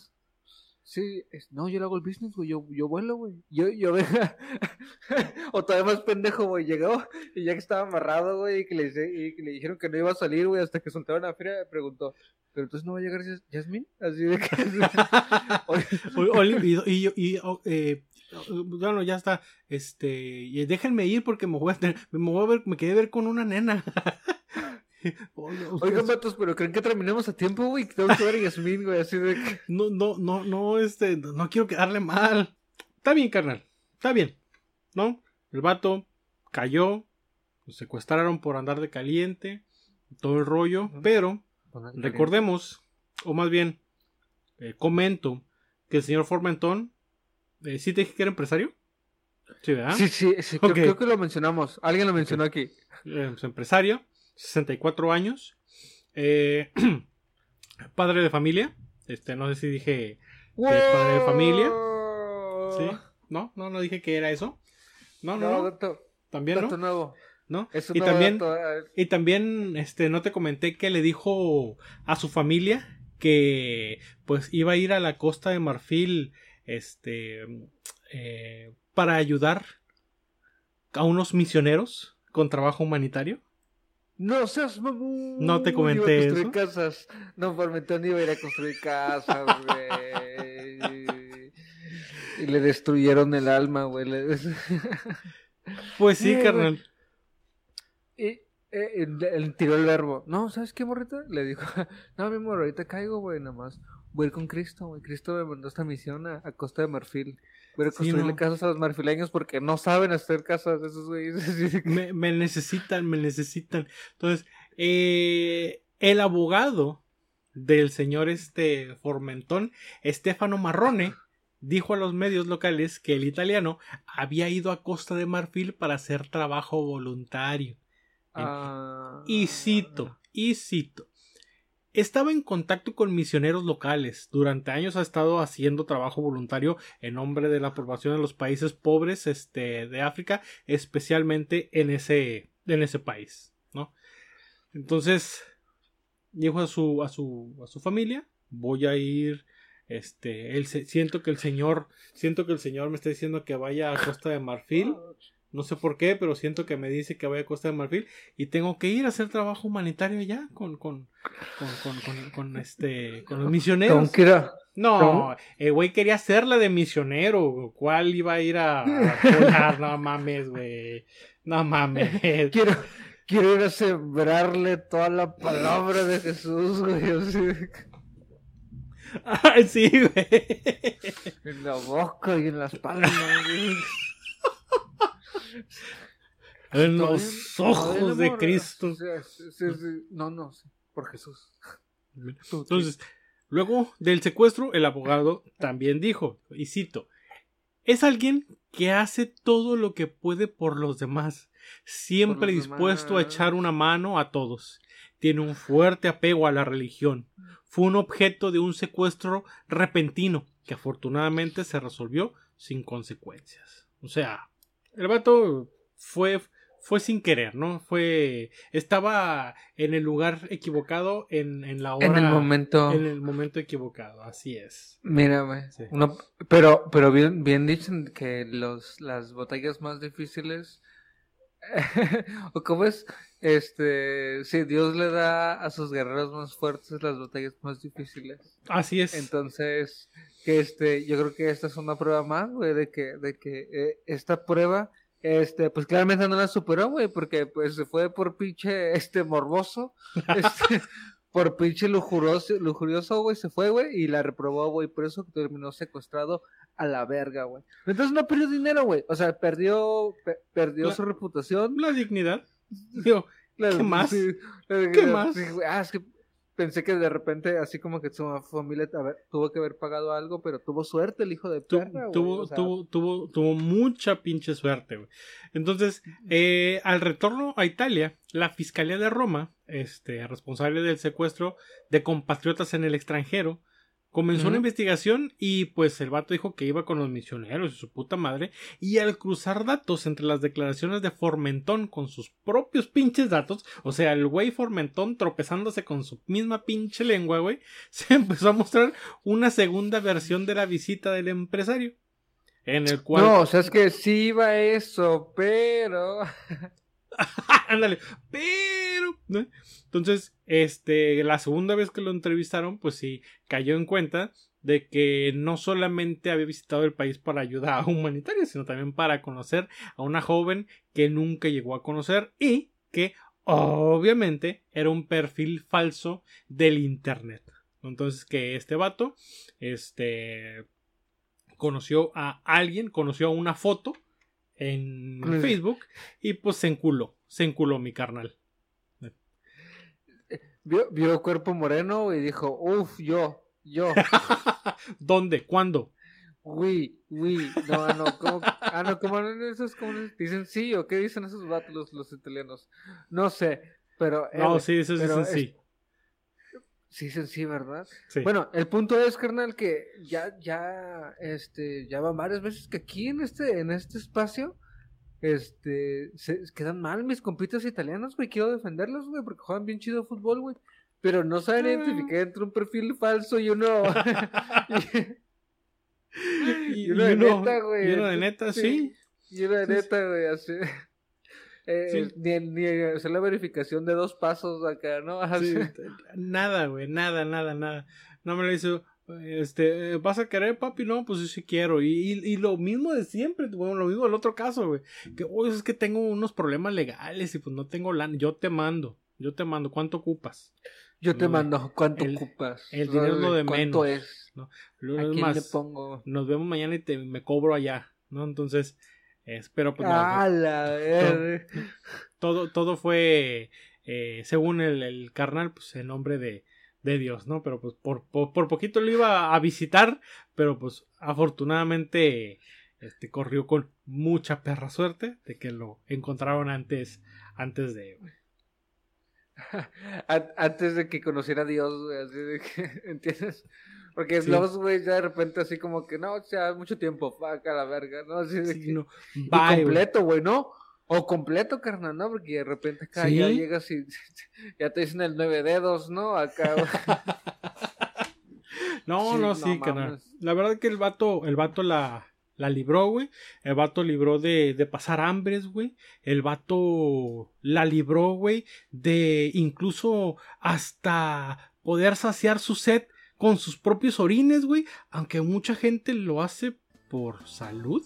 S3: Sí, es- no, yo le hago el business, güey, yo, yo vuelo, güey. Yo, yo o todavía más pendejo, güey, llegó y ya que estaba amarrado, güey, y que le, y que le dijeron que no iba a salir, güey, hasta que soltaron la feria, me preguntó, ¿pero entonces no va a llegar Yas- Yasmín? Así de que...
S1: O- o- y, y, y- o- eh, bueno, ya está. Este, y déjenme ir porque me voy a tener- me voy a ver, me quedé ver con una nena.
S3: Oigan, vatos, pero ¿creen que terminemos a tiempo, güey? Tengo que ver a Yasmín, güey, así de que...
S1: no, no, no, no, este, no, quiero quedarle mal. Está bien, carnal. Está bien. ¿No? El vato cayó. Lo secuestraron por andar de caliente. Todo el rollo. Pero recordemos, o más bien, eh, comento que el señor Formentón. ¿Sí te dije que era empresario? Sí, ¿verdad?
S3: Sí, sí, sí creo,
S1: Ok.
S3: creo que lo mencionamos. Alguien lo mencionó aquí.
S1: Eh, pues, empresario, 64 años, eh, padre de familia, este, no sé si dije, Que es padre de familia. ¿sí? No, no, no dije que era eso. No, no, también no,
S3: nuevo.
S1: ¿no?
S3: Es
S1: Y también, y también, este, no te comenté que le dijo a su familia que, pues, iba a ir a la costa de Marfil, este, eh, para ayudar a unos misioneros con trabajo humanitario.
S3: No seas mamón.
S1: No te
S3: Iba a
S1: comenté
S3: construir
S1: eso.
S3: casas. No, Formentón iba a ir a construir casas, güey. Y le destruyeron el alma, güey.
S1: Pues sí,
S3: Sí,
S1: carnal.
S3: Y eh, tiró el verbo. No, ¿sabes qué, morrita? Le dijo, no, mi amor, ahorita caigo, güey, nada más. Voy a ir con Cristo, güey. Cristo me mandó esta misión a, a Costa de Marfil. Voy a
S1: Sí,
S3: construirle
S1: no.
S3: casas a los marfileños porque no saben hacer casas esos güeyes.
S1: Me, me necesitan, me necesitan. Entonces, eh, el abogado del señor este Formentón, Stefano Marrone, dijo a los medios locales que el italiano había ido a Costa de Marfil para hacer trabajo voluntario.
S3: Ah.
S1: Y cito, y cito. Estaba en contacto con misioneros locales. Durante años ha estado haciendo trabajo voluntario en nombre de la población de los países pobres este, de África, especialmente en ese, en ese país, ¿no? Entonces, dijo a su, a su, a su familia, voy a ir, este, se- siento que el señor, siento que el señor me está diciendo que vaya a Costa de Marfil. No sé por qué, pero siento que me dice que voy a Costa de Marfil y tengo que ir a hacer trabajo humanitario allá con, con, con, con, con- este, con los misioneros. No, el güey quería hacerla de misionero. ¿Cuál iba a ir a a? No mames, güey. No mames.
S3: Quiero, quiero ir a sembrarle toda la palabra de Jesús, güey. así
S1: sí, güey.
S3: en la boca y en las palmas, güey.
S1: En los ojos de. Cristo.
S3: No, no, sí, por Jesús.
S1: Entonces, luego del secuestro, el abogado también dijo, y cito, es alguien que hace todo lo que puede por los demás, siempre
S3: los
S1: dispuesto a echar una mano a todos. Tiene un fuerte apego a la religión. Fue un objeto de un secuestro repentino que afortunadamente se resolvió sin consecuencias. O sea, el vato fue fue sin querer, ¿no? Fue estaba en el lugar equivocado en, en la hora
S3: en el momento.
S1: en el momento equivocado, así es.
S3: Mira, güey.
S1: Sí.
S3: uno- pero, pero bien, bien dicen que los, las batallas más difíciles. o cómo es, este, si Dios le da a sus guerreros más fuertes las batallas más difíciles.
S1: Así es.
S3: Entonces, que este, yo creo que esta es una prueba más, güey, de que, de que eh, esta prueba, este, pues claramente no la superó, güey, porque pues se fue por pinche, este, morboso, este, por pinche lujurioso, lujurioso, güey, se fue, güey, y la reprobó, güey, por eso terminó secuestrado a la verga, güey. Entonces no perdió dinero, güey, o sea, perdió, pe- perdió
S1: La-
S3: su reputación.
S1: La dignidad. Digo,
S3: La-
S1: ¿Qué más?
S3: sí, la-
S1: ¿Qué más?
S3: sí, ah, es que pensé que de repente, así como que su familia a ver, tuvo que haber pagado algo, pero tuvo suerte el hijo de
S1: Tu-
S3: perra, güey,
S1: tuvo,
S3: o sea,
S1: tuvo, tuvo, tuvo mucha pinche suerte, güey. Entonces, eh, al retorno a Italia, la Fiscalía de Roma, este, responsable del secuestro de compatriotas en el extranjero, comenzó una
S3: Ujú.
S1: investigación y pues el vato dijo que iba con los misioneros y su puta madre. Y al cruzar datos entre las declaraciones de Formentón con sus propios pinches datos, o sea, el güey Formentón tropezándose con su misma pinche lengua, güey, se empezó a mostrar una segunda versión de la visita del empresario. En el cual.
S3: No, o sea, es que sí iba eso, pero...
S1: Ándale. Pero. Entonces, este, la segunda vez que lo entrevistaron, pues sí, cayó en cuenta de que no solamente había visitado el país para ayuda humanitaria, sino también para conocer a una joven que nunca llegó a conocer y que obviamente era un perfil falso del internet. Entonces que este vato, este, conoció a alguien, conoció una foto en Facebook y pues se enculó, se enculó mi carnal.
S3: Vio, vio cuerpo moreno y dijo, uff, yo, yo,
S1: ¿Dónde? ¿Cuándo?
S3: uy, uy, no, no, ¿cómo? Ah, no, ¿cómo no? esos como dicen sí o qué dicen esos vatos los, los italianos? No sé, pero... eh,
S1: No, sí, eso sí,
S3: pero
S1: sí, sí.
S3: Sí, dicen sí, ¿verdad?
S1: sí.
S3: Bueno, el punto es, carnal, que ya, ya, este, ya van varias veces que aquí en este, en este espacio, este, se quedan mal mis compitas italianos, güey, quiero defenderlos, güey, porque juegan bien chido fútbol, güey, pero no saben
S1: Ah.
S3: identificar entre un perfil falso y uno,
S1: y,
S3: y uno de neta, güey.
S1: y uno de neta, sí.
S3: y uno de
S1: Sí, sí.
S3: neta, güey, así. Eh,
S1: Sí.
S3: Ni, ni hacer la verificación de dos pasos acá, ¿no?
S1: Sí, nada, güey, nada, nada, nada. No me lo hizo. Este, eh, ¿vas a querer, papi? No, pues yo sí quiero. Y, y, y lo mismo de siempre, bueno, lo mismo del otro caso, güey. Que, oye, es que tengo unos problemas legales y pues no tengo lana. Yo te mando, yo te mando. ¿Cuánto ocupas?
S3: Yo te
S1: No,
S3: mando, ¿cuánto
S1: el-
S3: ocupas?
S1: el dinero es lo de
S3: ¿Cuánto
S1: menos.
S3: es?
S1: Lo
S3: ¿A
S1: es
S3: quién
S1: más,
S3: le pongo?
S1: nos vemos mañana y te, me cobro allá, ¿no? Entonces, espero pues no, todo, todo fue, eh, según el, el carnal, pues en nombre de, de Dios, ¿no? Pero pues por, por, por poquito lo iba a visitar, pero pues afortunadamente este, corrió con mucha perra suerte de que lo encontraron antes, antes de...
S3: An- Antes de que conociera a Dios, ¿entiendes? Porque
S1: Sí.
S3: los güey ya de repente así como que, no, o sea, mucho tiempo, fuck a la verga, ¿no? Así de
S1: Sí,
S3: que,
S1: no. Bye,
S3: completo, güey, ¿no? O completo, carnal, ¿no? Porque de repente acá
S1: Sí.
S3: ya llegas y ya te dicen el nueve dedos, ¿no? Acá.
S1: No,
S3: Sí,
S1: no,
S3: no
S1: sí, carnal. La verdad que el vato, el vato la, la libró, güey. El vato libró de, de pasar hambres, güey. El vato la libró, güey, de incluso hasta poder saciar su sed con sus propios orines, güey. Aunque mucha gente lo hace por salud.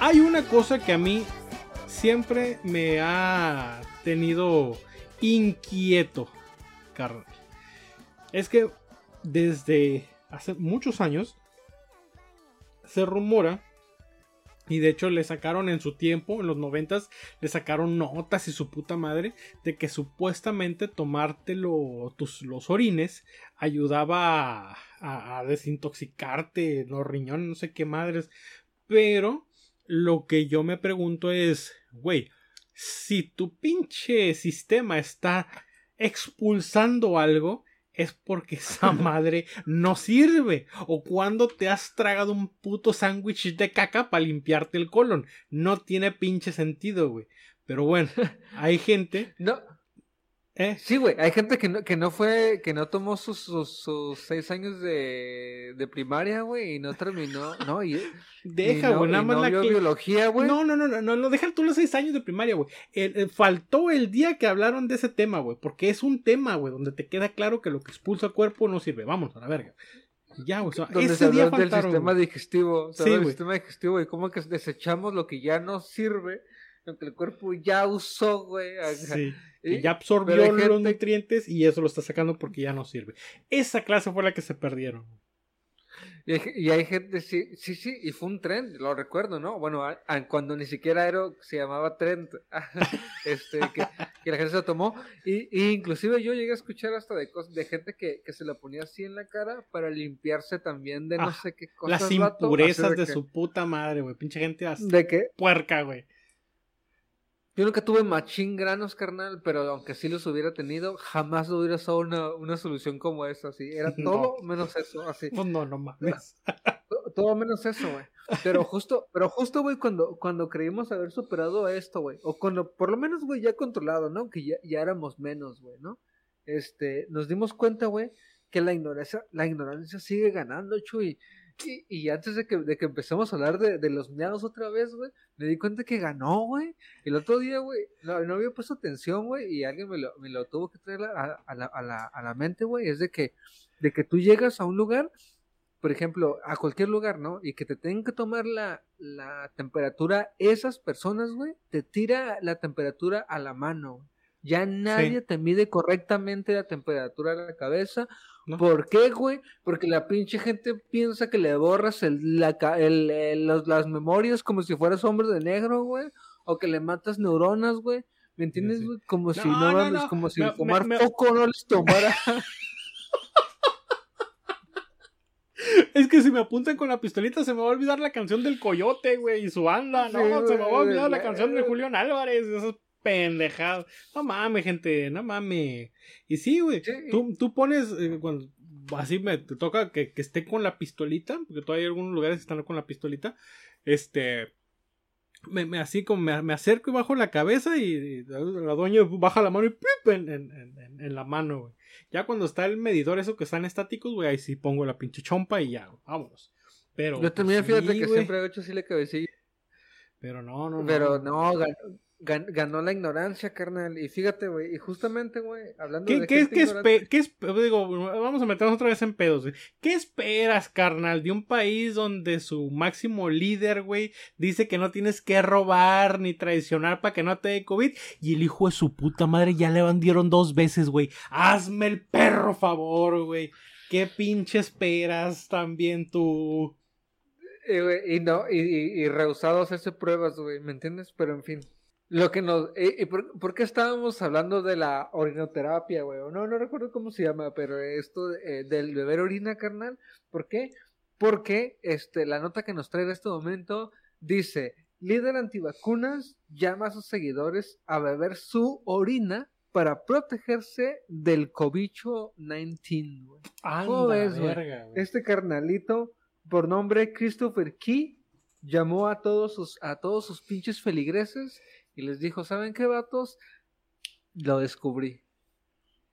S1: Hay una cosa que a mí siempre me ha tenido inquieto, carnal. Es que desde hace muchos años se rumora y de hecho le sacaron en su tiempo, en los noventas, le sacaron notas y su puta madre de que supuestamente tomártelo tus los orines ayudaba a, a- a desintoxicarte los riñones, no sé qué madres. Pero lo que yo me pregunto es, güey, si tu pinche sistema está expulsando algo, es porque esa madre no sirve. O cuando te has tragado un puto sándwich de caca para limpiarte el colon. No tiene pinche sentido, güey. Pero bueno, hay gente.
S3: No,
S1: ¿eh?
S3: sí, güey, hay gente que no, que no fue, que no tomó sus, sus, sus seis años de, de primaria, güey, y no terminó, ¿no? Y,
S1: Deja,
S3: y no-
S1: güey, nada más
S3: no
S1: la que-
S3: biología, güey.
S1: No, no, no, no, no, no, deja tú los seis años de primaria, güey. El- el- faltó el día que hablaron de ese tema, güey. Porque es un tema, güey, donde te queda claro que lo que expulsa el cuerpo no sirve. Vamos a la verga. Ya, güey. o sea,
S3: donde se
S1: ese día
S3: habló del
S1: faltaron.
S3: sistema
S1: güey.
S3: digestivo, se
S1: Sí,
S3: habló del
S1: güey.
S3: sistema digestivo y cómo que desechamos lo que ya no sirve, lo que el cuerpo ya usó, güey.
S1: Sí.
S3: ¿Y?
S1: Ya absorbió los nutrientes y eso lo está sacando porque ya no sirve. Esa clase fue la que se perdieron.
S3: Y hay, y hay gente, sí, sí, sí, y fue un trend, lo recuerdo, ¿no? Bueno, a- a- cuando ni siquiera era, se llamaba trend, este, que, que la gente se lo tomó. Y, y inclusive yo llegué a escuchar hasta de cosas, de gente que, que se lo ponía así en la cara para limpiarse también de no
S1: Ah,
S3: sé qué cosas.
S1: Las
S3: vato,
S1: impurezas
S3: así
S1: de,
S3: que-
S1: su puta madre, güey. Pinche gente as-
S3: De que
S1: puerca, güey.
S3: Yo nunca tuve machín granos, carnal, pero aunque sí los hubiera tenido, jamás hubiera usado una, una solución como esa, así. Era
S1: No.
S3: todo menos eso, así.
S1: Pues no, no mames.
S3: To- Todo menos eso, güey. Pero justo, pero justo, güey, cuando, cuando creímos haber superado esto, güey, o cuando, por lo menos, güey, ya controlado, ¿no? Que ya, ya éramos menos, güey, ¿no? Este, nos dimos cuenta, güey, que la ignorancia, la ignorancia sigue ganando, Chuy. Y, y antes de que, de que empecemos a hablar de, de los miados otra vez, güey, me di cuenta que ganó, güey. El otro día, güey, no, no había puesto atención, güey, y alguien me lo, me lo tuvo que traer a, a la, a, la, a la mente, güey, es de que, de que tú llegas a un lugar por ejemplo, a cualquier lugar, ¿no? Y que te tengan que tomar la, la temperatura, esas personas, güey, te tira la temperatura a la mano. Ya nadie te mide correctamente la temperatura de la cabeza.
S1: ¿No?
S3: ¿Por qué, güey? Porque la pinche gente piensa que le borras el, la, el- el- los- las memorias como si fueras hombre de negro, güey. O que le matas neuronas, güey. ¿Me entiendes,
S1: sí.
S3: güey? Como si
S1: No,
S3: no,
S1: no,
S3: mames,
S1: no.
S3: como si
S1: Me-
S3: fumar
S1: me- me-
S3: poco no les tomara.
S1: Es que si me apuntan con la pistolita se me va a olvidar la canción del coyote, güey, y su banda. No,
S3: Sí,
S1: se me va a
S3: güey,
S1: olvidar la canción de Julián Álvarez. Esas pendejadas. No mames, gente, no mames. Y sí, güey,
S3: Sí.
S1: tú, tú pones, eh, cuando así me te toca que, que esté con la pistolita, porque todavía hay algunos lugares que están con la pistolita, este... Me, me- así como me, me acerco y bajo la cabeza y, y la doña baja la mano y ¡pip! en, en- en- en la mano, güey. Ya cuando está el medidor, eso que están estáticos, güey, ahí sí pongo la pinche chompa y ya, vámonos. Pero.
S3: Yo también,
S1: pues,
S3: fíjate
S1: sí,
S3: que siempre he hecho así la cabecilla.
S1: Pero no, no, no.
S3: Pero no, gan- gan- ganó la ignorancia, carnal. Y fíjate, güey, y justamente, güey, hablando
S1: ¿Qué,
S3: de
S1: qué,
S3: gente ignorante-
S1: espe- qué digo, vamos a meternos otra vez en pedos, güey. ¿Qué esperas, carnal, de un país donde su máximo líder, güey, dice que no tienes que robar ni traicionar para que no te dé COVID? Y el hijo de su puta madre ya le bandieron dos veces, güey. Hazme el perro favor, güey. ¿Qué pinche esperas también tú?
S3: Y, güey, y no, y, y, y rehusado a hacerse pruebas, güey, ¿me entiendes? Pero en fin. Lo que nos. ¿Y, y por, por qué estábamos hablando de la orinoterapia, güey? O No, no recuerdo cómo se llama, pero esto eh, del beber orina, carnal. ¿Por qué? Porque este, la nota que nos trae en este momento dice: líder antivacunas llama a sus seguidores a beber su orina para protegerse del COVID-19, güey. ¿Cómo ves,
S1: verga, güey.
S3: Este carnalito, por nombre Christopher Key, llamó a todos sus, a todos sus pinches feligreses y les dijo, ¿saben qué, vatos? Lo descubrí.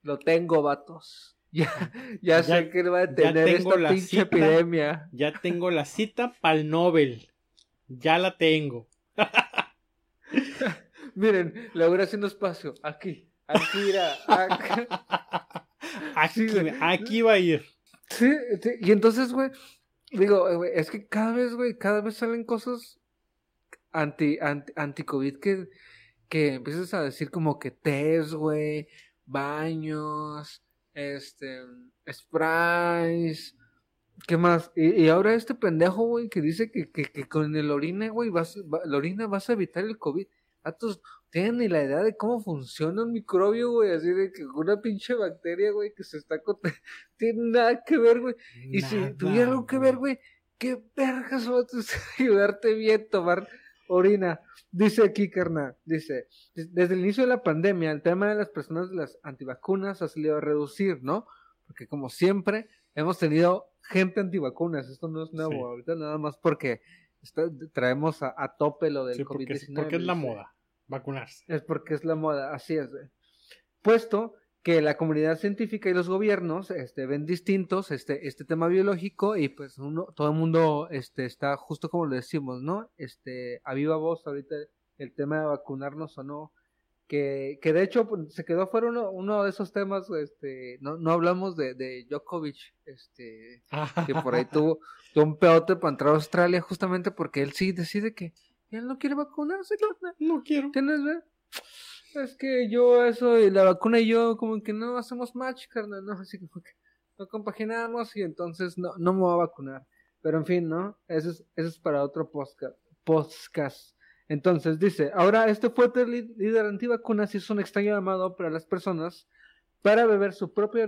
S3: Lo tengo, vatos. Ya, ya,
S1: Ya-
S3: sé que va a
S1: tengo
S3: esta
S1: la
S3: pinche
S1: cita.
S3: epidemia.
S1: Ya tengo la cita para el Nobel. Ya la tengo.
S3: Miren, le voy haciendo espacio. Aquí, aquí, mira. Aquí.
S1: Aquí, aquí va a ir.
S3: Sí, sí, y entonces, güey, digo, güey, es que cada vez, güey, cada vez salen cosas anti, anti, anti-COVID que, que empiezas a decir como que test, güey, baños, este, sprays, ¿qué más? Y, y ahora este pendejo, güey, que dice que, que, que con el orina, güey, vas, va- la orina vas a evitar el COVID. Atos, tienen ni la idea de cómo funciona un microbio, güey, así de que una pinche bacteria, güey, que se está... cont- Tiene nada que ver, güey. Y si tuviera algo que ver, güey, ¿qué vergas va a ayudarte bien tomar orina? Dice aquí, carnal, dice, "Des- desde el inicio de la pandemia, el tema de las personas de las antivacunas ha salido a reducir, ¿no? Porque como siempre, hemos tenido gente antivacunas, esto no es nuevo,
S1: Sí.
S3: ahorita nada más porque está- traemos a, a tope lo del
S1: Sí, porque,
S3: COVID-19.
S1: porque es la moda. Vacunarse.
S3: Es porque es la moda, así es. Puesto que la comunidad científica y los gobiernos este, ven distintos este, este tema biológico y pues uno, todo el mundo este, está justo como lo decimos, ¿no? Este, a viva voz ahorita el tema de vacunarnos o no. Que, que de hecho pues, se quedó fuera uno, uno de esos temas, este, no, no hablamos de, de Djokovic, este, que por ahí tuvo, tuvo un peote para entrar a Australia justamente porque él sí decide que él no quiere vacunarse, carnal.
S1: No quiero.
S3: ¿Tienes, ve? Es que yo eso y la vacuna y yo como que no hacemos match, carnal, no, así como que no compaginamos y entonces no, no me voy a vacunar. Pero en fin, ¿no? Eso es, eso es para otro podcast. Entonces dice, ahora este fuerte lí- líder antivacunas hizo un extraño llamado para las personas para beber su propia,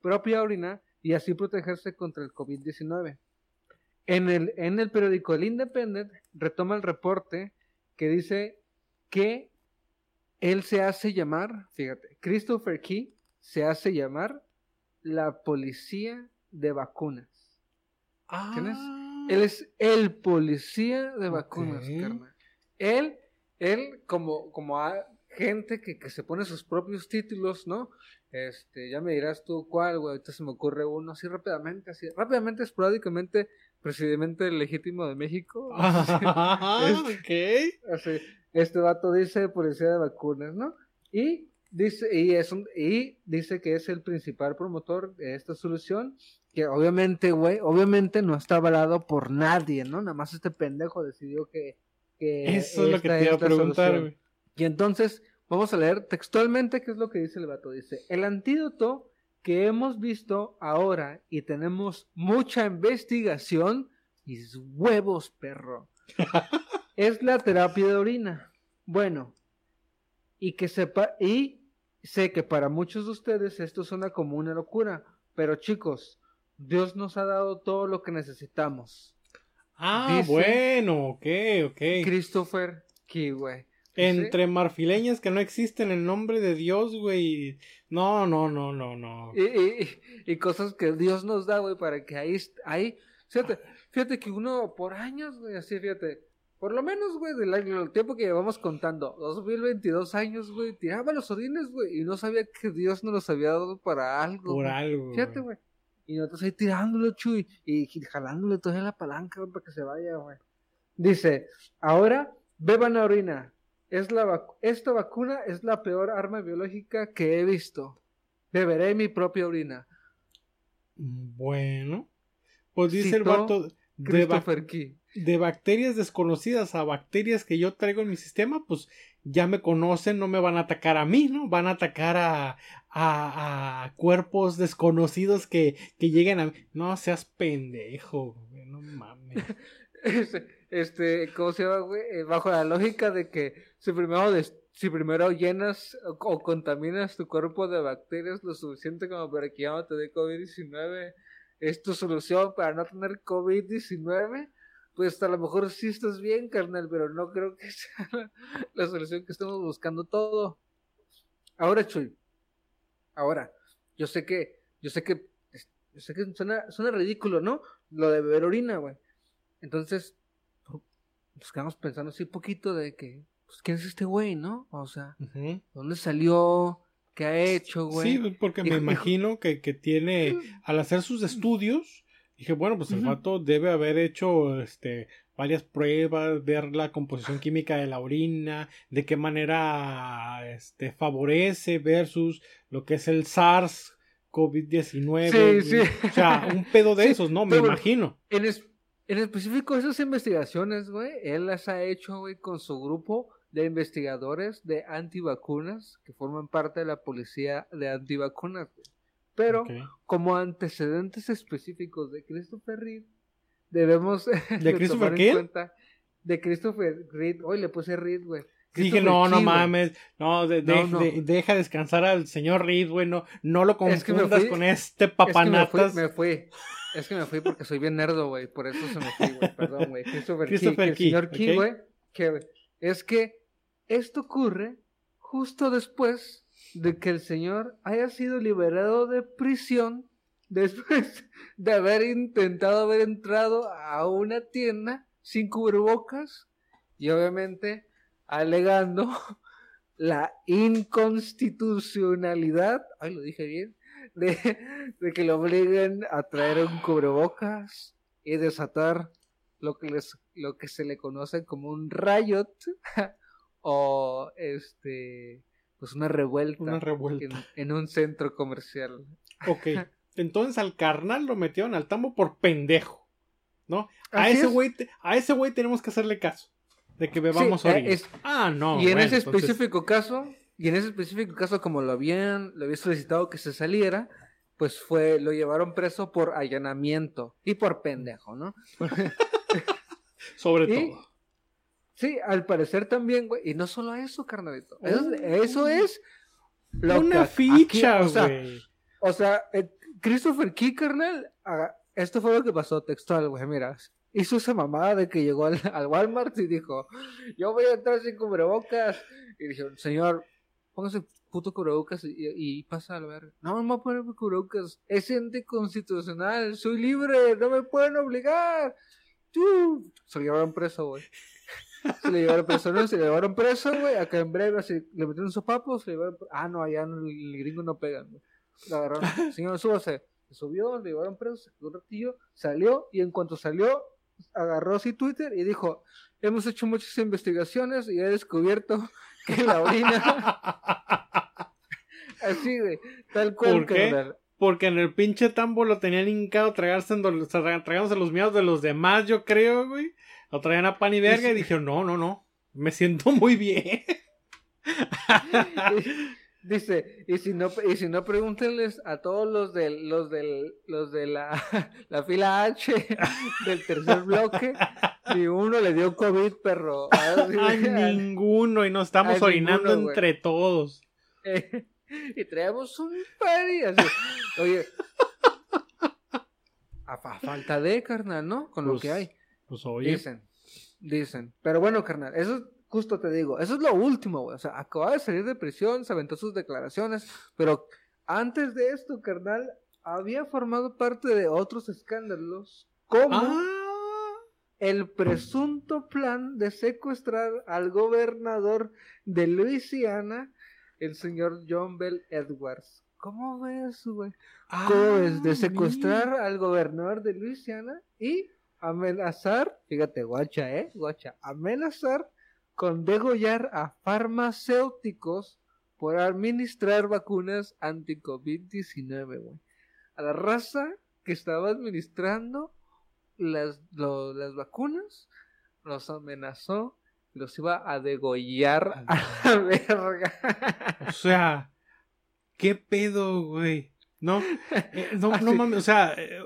S3: propia orina y así protegerse contra el COVID-19. En el, en el periódico El Independent retoma el reporte que dice que él se hace llamar, fíjate, Christopher Key se hace llamar la policía de vacunas. ¿Quién es?
S1: Ah,
S3: Él es el policía de vacunas,
S1: Ok.
S3: carnal. Él, él como, como a gente que, que se pone sus propios títulos, ¿no? Este, ya me dirás tú cuál, güey. Ahorita se me ocurre uno así rápidamente, así rápidamente, esporádicamente, presidente legítimo de México.
S1: Ah,
S3: Este-
S1: ok.
S3: Así, este vato dice policía de vacunas, ¿no? Y dice, y es un, y dice que es el principal promotor de esta solución, que obviamente, güey, obviamente no está avalado por nadie, ¿no? Nada más este pendejo decidió que, que
S1: Eso es lo que te iba a preguntar, güey.
S3: Y entonces, vamos a leer textualmente qué es lo que dice el vato. Dice, el antídoto que hemos visto ahora y tenemos mucha investigación, mis huevos, perro, es la terapia de orina. Bueno, y que sepa, y sé que para muchos de ustedes esto suena como una locura, pero chicos, Dios nos ha dado todo lo que necesitamos.
S1: Ah,
S3: Dice-
S1: bueno, ok, ok.
S3: Christopher güey.
S1: Entre marfileñas que no existen en nombre de Dios, güey. No, no, no, no, no.
S3: Y, y- y- y cosas que Dios nos da, güey, para que ahí, ahí, fíjate, fíjate que uno por años, güey, así, fíjate, por lo menos, güey, del año- el tiempo que llevamos contando, 2022 años, güey, tiraba los orines, güey, y no sabía que Dios nos los había dado para algo.
S1: Por algo.
S3: Fíjate,
S1: güey.
S3: Y nosotros ahí tirándolo, chuy, y jalándole toda la palanca, güey, para que se vaya, güey. Dice, ahora beban la orina. Es la vacu- esta vacuna es la peor arma biológica que he visto. Beberé mi propia orina.
S1: Bueno. Pues dice el vato de,
S3: Christopher Key.
S1: De bacterias desconocidas a bacterias que yo traigo en mi sistema, pues ya me conocen, no me van a atacar a mí, ¿no? Van a atacar a, a, a cuerpos desconocidos que, que lleguen a mí. No seas pendejo, güey, no mames.
S3: Este, este, ¿cómo se llama, güey? Eh, bajo la lógica de que si primero, si primero llenas o, o contaminas tu cuerpo de bacterias lo suficiente como para que ya no te dé COVID-19, es tu solución para no tener COVID-19, pues a lo mejor sí estás bien, carnal, pero no creo que sea la, la solución que estamos buscando todo. Ahora, Chuy, ahora, yo sé que, yo sé que, yo sé que suena, suena ridículo, ¿no? Lo de beber orina, güey. Entonces, nos quedamos pensando así un poquito de que, pues, ¿quién es este güey, no? O sea. ¿dónde salió? ¿Qué ha hecho, güey?
S1: Sí, porque me imagino que, que tiene, al hacer sus estudios, dije, bueno, pues el vato debe haber hecho este varias pruebas, ver la composición química de la orina, de qué manera este favorece versus lo que es el SARS COVID-19.
S3: Sí, sí.
S1: O sea, un pedo de
S3: Sí,
S1: esos, ¿no? Me imagino.
S3: En, es- en específico, esas investigaciones, güey, él las ha hecho, güey, con su grupo de investigadores de antivacunas que forman parte de la policía de antivacunas. güey. Pero, como antecedentes específicos de Christopher Reed, debemos
S1: ¿De Christopher
S3: tomar en cuenta de Christopher Reed. Hoy le puse Reed, güey.
S1: Dije, no, no mames, no, de-
S3: No,
S1: de-
S3: no.
S1: de- deja descansar al señor Reed, güey, no, no lo
S3: Es que
S1: confundas
S3: fui-
S1: con este
S3: Es que me fui,
S1: papanatas.
S3: me fui. Es que me fui porque soy bien nerdo, güey. Por eso se me fui, güey. Perdón, güey. Christopher,
S1: Christopher
S3: Key. el señor Key, güey. Que es que esto ocurre justo después de que el señor haya sido liberado de prisión después de haber intentado haber entrado a una tienda sin cubrebocas y obviamente alegando la inconstitucionalidad, ay lo dije bien, de, que lo obliguen a traer un cubrebocas y desatar lo que les lo que se le conoce como un riot o este pues una revuelta,
S1: Una revuelta.
S3: En, en un centro comercial.
S1: Ok. Entonces al carnal lo metieron al tambo por pendejo. ¿No? A
S3: Así
S1: ese
S3: es.
S1: güey a ese güey tenemos que hacerle caso. De que bebamos
S3: Sí, eh, es-
S1: Ah, no.
S3: y en
S1: bueno,
S3: ese
S1: entonces-
S3: específico caso, y en ese específico caso como lo habían, lo había solicitado que se saliera, pues fue, lo llevaron preso por allanamiento y por pendejo, ¿no?
S1: Sobre
S3: Y-
S1: todo.
S3: Sí, al parecer también, güey. Y no solo eso, carnalito. Eso, eso es lo
S1: Una
S3: aquí-
S1: ficha,
S3: o sea,
S1: güey.
S3: O sea, eh, Christopher Key, carnal, ah, esto fue lo que pasó textual, güey, mira. Hizo esa mamada de que llegó al, al Walmart y dijo, yo voy a entrar sin cubrebocas. Y dijeron, señor, póngase puto cubrebocas y, y pasa a la verga. No, no me voy a poner cubrebocas. Es anticonstitucional, soy libre, no me pueden obligar. Tú. Se llevaron preso, güey. Se le llevaron preso, se le llevaron preso, güey, acá en breve, así, le metieron sopapos, se le llevaron Ah, no, allá no, el gringo no pegan, güey. Lo agarraron, señor, súbase. Se subió, le llevaron preso, se quedó un ratillo, salió, y en cuanto salió, agarró así Twitter y dijo, hemos hecho muchas investigaciones y he descubierto que la orina, así, güey, tal cual,
S1: ¿Por qué?
S3: carnal.
S1: Porque en el pinche tambo lo tenían hincado tragándose los miedos de los demás, yo creo, güey. Lo traían a pan y verga y dijeron, no, no, no. Me siento muy bien.
S3: Dice, y si no, y si no pregúntenles a todos los del, los del, los de la, la fila H del tercer bloque, ni uno le dio COVID, perro.
S1: A ninguno. Y nos estamos orinando
S3: ninguno,
S1: entre todos.
S3: eh, y traemos un party así. Oye, a, a falta de carnal, ¿no? Con lo
S1: Pues,
S3: que hay.
S1: Pues.
S3: Dicen, dicen. Pero bueno, carnal, eso es justo te digo, eso es lo último, güey. O sea, acaba de salir de prisión, se aventó sus declaraciones, pero antes de esto, carnal, había formado parte de otros escándalos, como
S1: Ah,
S3: el presunto plan de secuestrar al gobernador de Luisiana, el señor John Bell Edwards. ¿Cómo ves, güey? ¿Cómo ves? De
S1: ah,
S3: secuestrar al gobernador de Luisiana y amenazar, fíjate, guacha, ¿eh? Guacha, amenazar con degollar a farmacéuticos por administrar vacunas anti-COVID-19, güey. A la raza que estaba administrando las, lo- las vacunas, los amenazó, los iba a degollar a la verga.
S1: O sea, ¿qué pedo, güey? No, eh, no, no mames, o sea, eh,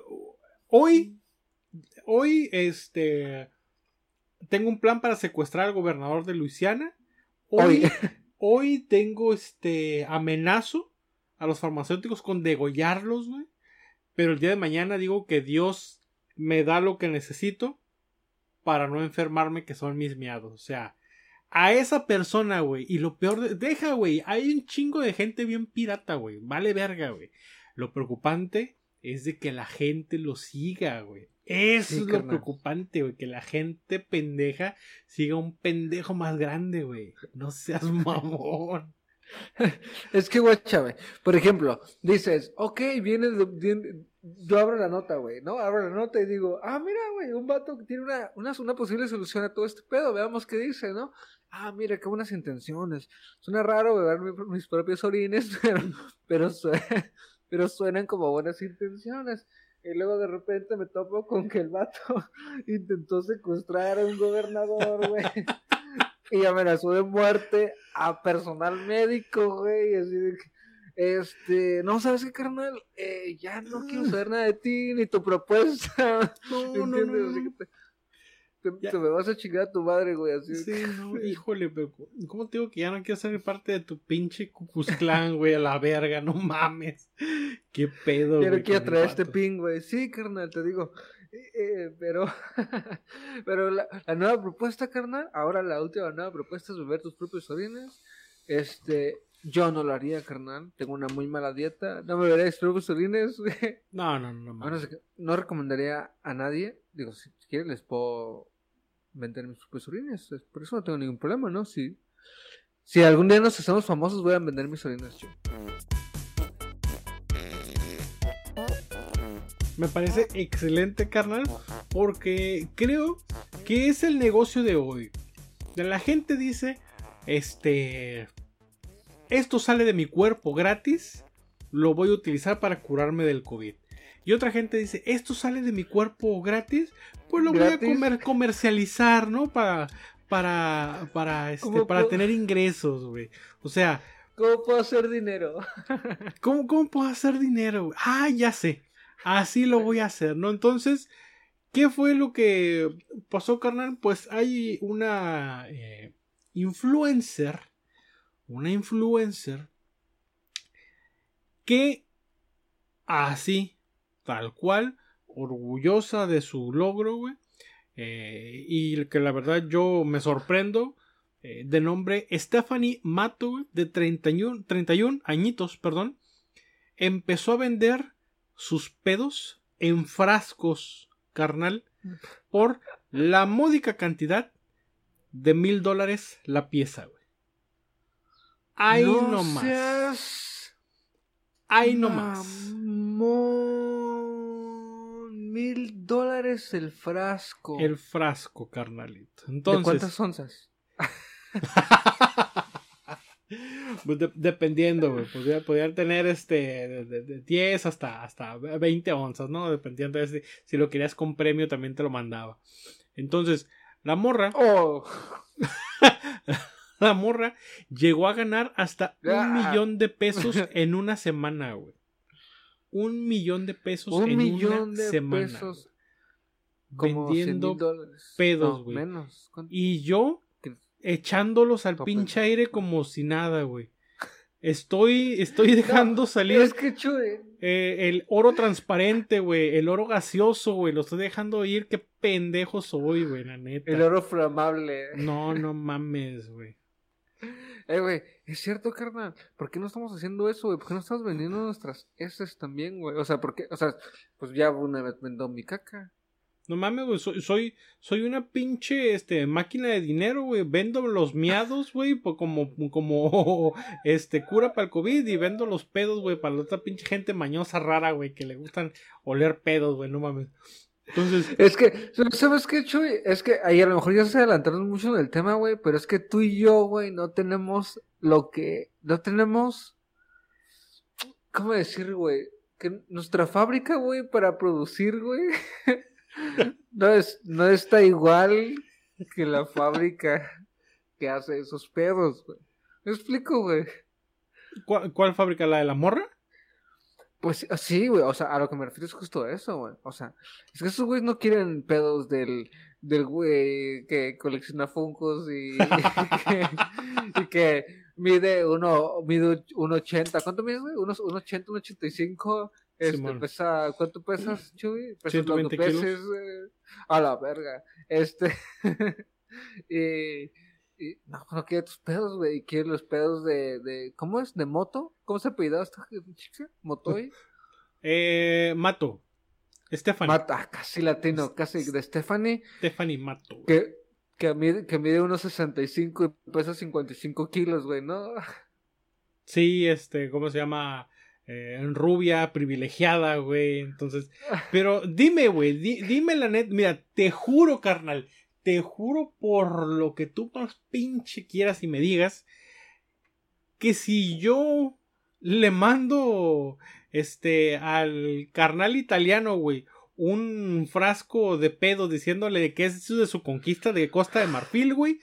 S1: hoy, hoy, este, tengo un plan para secuestrar al gobernador de Luisiana. Hoy,
S3: Hoy.
S1: hoy tengo, este, amenazo a los farmacéuticos con degollarlos, güey. Pero el día de mañana digo que Dios me da lo que necesito para no enfermarme, que son mis miados. O sea, a esa persona, güey. Y lo peor, de- deja, güey. Hay un chingo de gente bien pirata, güey. Vale verga, güey. Lo preocupante es de que la gente lo siga, güey. Eso
S3: Sí,
S1: es lo preocupante, güey. Que la gente pendeja siga un pendejo más grande, güey. No seas mamón.
S3: Es que, guacha, güey. Por ejemplo, dices, ok, viene, yo abro la nota, güey, ¿no? Abro la nota y digo, ah, mira, güey, un vato que tiene una, una, una posible solución a todo este pedo, veamos qué dice, ¿no? Ah, mira, qué buenas intenciones. Suena raro beber mi- mis propios orines, pero, pero suenan como buenas intenciones. Y luego de repente me topo con que el vato intentó secuestrar a un gobernador, güey. Y amenazó de muerte a personal médico, güey. Así de que, este, no, ¿sabes qué, carnal? Eh, ya no quiero saber nada de ti, ni tu propuesta.
S1: No, no, no. No.
S3: Que te, me vas a chingar a tu madre, güey. Así
S1: Sí,
S3: que-
S1: no, híjole, pero ¿cómo te digo que ya no quiero ser parte de tu pinche cucuzclán, güey? A la verga, no mames. Qué pedo,
S3: no
S1: güey,
S3: quiero
S1: con el
S3: traer este
S1: vato.
S3: pin, güey. Sí, carnal, te digo. Eh, eh, pero pero la, la nueva propuesta, carnal, ahora la última nueva propuesta es beber tus propios orines. Este, yo no lo haría, carnal. Tengo una muy mala dieta. No me mis propios orines. güey.
S1: No, no, no, no.
S3: Que- no recomendaría a nadie. Digo, si quieren les puedo vender mis propios orines. es- Por eso no tengo ningún problema, ¿no? Si, si algún día nos hacemos famosos, voy a vender mis orines yo.
S1: Me parece excelente, carnal, porque creo que es el negocio de hoy. La gente dice, este, esto sale de mi cuerpo gratis, lo voy a utilizar para curarme del COVID. Y otra gente dice, esto sale de mi cuerpo gratis, pues lo voy a comer- comercializar, ¿no? Para, para, para, este,
S3: ¿Cómo
S1: para
S3: puedo?
S1: tener ingresos, güey. O sea,
S3: ¿Cómo puedo hacer dinero?
S1: ¿Cómo, cómo puedo hacer dinero? Ah, ya sé. Así lo voy a hacer, ¿no? Entonces, ¿qué fue lo que pasó, carnal? Pues hay una eh, influencer, una influencer que así, tal cual, orgullosa de su logro, güey. eh, y que la verdad yo me sorprendo. eh, de nombre Stephanie Mato, güey, de 31, 31 añitos, perdón. Empezó a vender sus pedos en frascos, carnal, por la módica cantidad de mil dólares la pieza, güey. Ahí
S3: no
S1: nomás.
S3: seas
S1: Ahí nomás.
S3: mamón. Dólares el frasco.
S1: El frasco, carnalito.
S3: ¿De
S1: Entonces,
S3: cuántas onzas?
S1: pues de- dependiendo, güey. Podrían tener este de, de- de 10 hasta, hasta 20 onzas, ¿no? Dependiendo de si, si lo querías con premio, también te lo mandaba. Entonces, la morra,
S3: Oh,
S1: la morra llegó a ganar hasta un
S3: Ah.
S1: millón de pesos en una semana, güey. Un millón de pesos
S3: un
S1: en
S3: millón
S1: una
S3: de
S1: semana.
S3: pesos. Como 100
S1: vendiendo pedos,
S3: No,
S1: güey.
S3: menos. ¿Cuánto?
S1: Y yo echándolos al pinche aire como si nada, güey. Estoy, estoy dejando salir
S3: Es que chuy.
S1: eh, el oro transparente, güey. El oro gaseoso, güey. Lo estoy dejando ir. Qué pendejo soy, güey, la neta.
S3: El oro flamable.
S1: No, no mames, güey.
S3: Eh, güey, es cierto, carnal. ¿Por qué no estamos haciendo eso, güey? ¿Por qué no estamos vendiendo nuestras heces también, güey? O sea, ¿por qué? O sea, pues ya una vez vendo mi caca.
S1: No mames, güey. Soy, soy, soy una pinche este, máquina de dinero, güey. Vendo los miados, güey, como, como este, cura para el COVID. Y vendo los pedos, güey, para la otra pinche gente mañosa rara, güey, que le gustan oler pedos, güey. No mames. Entonces,
S3: Es que, ¿sabes qué, Chuy? Es que ahí a lo mejor ya se adelantaron mucho en el tema, güey, pero es que tú y yo, güey, no tenemos lo que, no tenemos, ¿cómo decir, güey? Que nuestra fábrica, güey, para producir, güey, no es, no está igual que la fábrica que hace esos pedos, güey. ¿Me explico, güey?
S1: ¿cuál, cuál fábrica? ¿La de la morra?
S3: Pues sí, güey, o sea, a lo que me refiero es justo a eso, güey. O sea, es que esos güeyes no quieren pedos del, del güey que colecciona funcos y, y que, y que mide uno, mide un 80. ¿Cuánto mides, güey? Unos, un 80, un 85. Este, pesa, ¿cuánto pesas, Chuy? Pesas
S1: 120
S3: lo que
S1: kilos.
S3: peses, eh, a la verga. Este, y, y no, no quiere tus pedos, güey, y quiere los pedos de, de, ¿cómo es? ¿De moto? ¿Cómo se apellidaba esta chica? ¿Motoy?
S1: Eh, Mato. Stephanie.
S3: Mata, ah, casi latino, casi de Stephanie,
S1: Stephanie Mato. güey.
S3: que, que, mide, que mide unos 65 y pesa 55 kilos, güey, ¿no?
S1: Sí, este, ¿cómo se llama? Eh, rubia, privilegiada, güey. Entonces, pero dime, güey, di- dime la net. Mira, te juro, carnal. Te juro por lo que tú más pinche quieras y me digas. Que si yo le mando este al carnal italiano, güey, un frasco de pedo diciéndole que es de su conquista de Costa de Marfil, güey.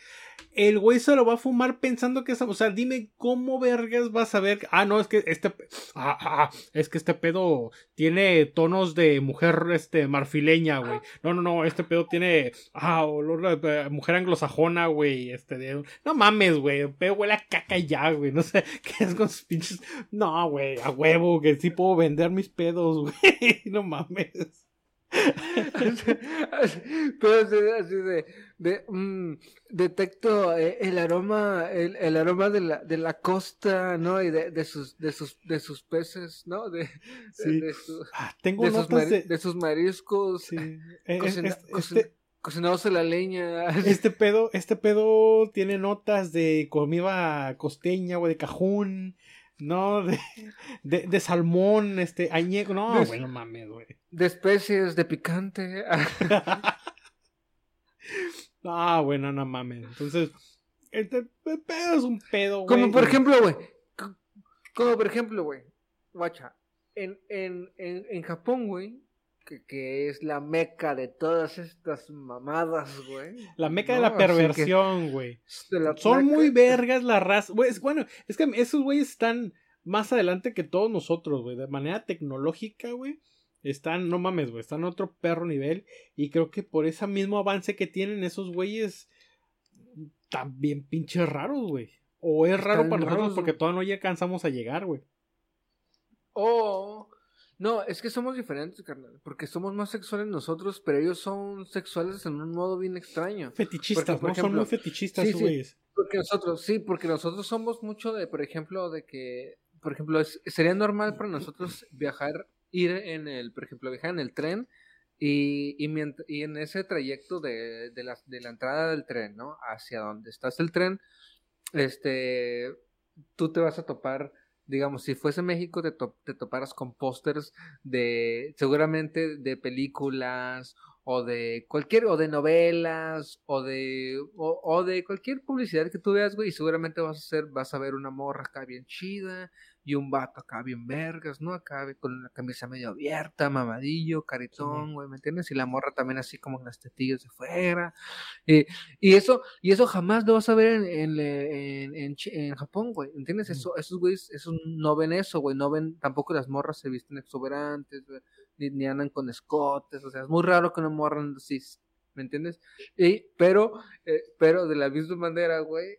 S1: El güey se lo va a fumar pensando que es. O sea, dime cómo vergas vas a ver. Ah, no, es que este. Ah, ah, es que este pedo tiene tonos de mujer este, marfileña, güey. No, no, no, este pedo tiene. Ah, olor de mujer anglosajona, güey. Este de. No mames, güey. El pedo huele a caca ya, güey. No sé qué es con sus pinches. No, güey, a huevo, que sí puedo vender mis pedos, güey. No mames.
S3: Pero así, de- de, de mm, detecto eh, el aroma, el, el aroma de la, de la costa, ¿no? Y de, de sus, de sus, de sus peces, ¿no? De,
S1: Sí.
S3: de, su-
S1: Ah, tengo
S3: sus, mari-
S1: de.
S3: sus mariscos,
S1: Sí. Eh,
S3: cocina-
S1: es-
S3: cocina-
S1: este,
S3: cocinados en la leña.
S1: Este pedo, este pedo tiene notas de comida costeña, güey, de cajún, no, de, de, de salmón, este, añejo, no,
S3: De-
S1: güey, no mames, güey.
S3: de especies, de picante.
S1: Ah, bueno, no mames. Entonces, este pedo es un pedo, güey.
S3: Como por ejemplo, güey. co- Como por ejemplo, güey. Guacha. En, en, en, en Japón, güey. que, que es la meca de todas estas mamadas, güey.
S1: La meca de la perversión, güey.
S3: la
S1: Son muy vergas las razas. Güey, es, bueno, es que esos güeyes están más adelante que todos nosotros, güey. De manera tecnológica, güey. Están, no mames, güey. Están a otro perro nivel. Y creo que por ese mismo avance que tienen esos güeyes. También pinches raros, güey. O es raro
S3: Están
S1: para nosotros
S3: raros,
S1: porque todavía no ya alcanzamos a llegar, güey.
S3: Oh, no, es que somos diferentes, carnal. Porque somos más sexuales nosotros, pero ellos son sexuales en un modo bien extraño.
S1: Fetichistas,
S3: Porque, por
S1: ¿no? Son muy
S3: ejemplo,
S1: fetichistas
S3: sí,
S1: esos
S3: sí.
S1: güeyes.
S3: Porque nosotros, sí, porque nosotros somos mucho de, por ejemplo, de que, por ejemplo, es- sería normal para nosotros viajar, ir en el, por ejemplo, viajar en el tren y, y, y en ese trayecto de, de, la, de la entrada del tren, ¿no? Hacia donde estás el tren, este, tú te vas a topar, digamos, si fuese México, te, to- te toparas con pósters de, seguramente de películas o de cualquier, o de novelas, o de, o, o de cualquier publicidad que tú veas, güey, y seguramente vas a hacer, vas a ver una morra acá bien chida, y un vato acá bien vergas, ¿no? Acá con la camisa medio abierta, mamadillo, caritón, güey, ¿me entiendes? Y la morra también así como con las tetillas de fuera, y, y eso, y eso jamás lo vas a ver en, en, en, en Japón, güey, ¿entiendes? Eso, esos güeyes, esos no ven eso, güey, no ven, tampoco las morras se visten exuberantes, güey, ni, ni andan con escotes, o sea, es muy raro que una morra así, ¿me entiendes? Y, pero, eh, pero de la misma manera, güey,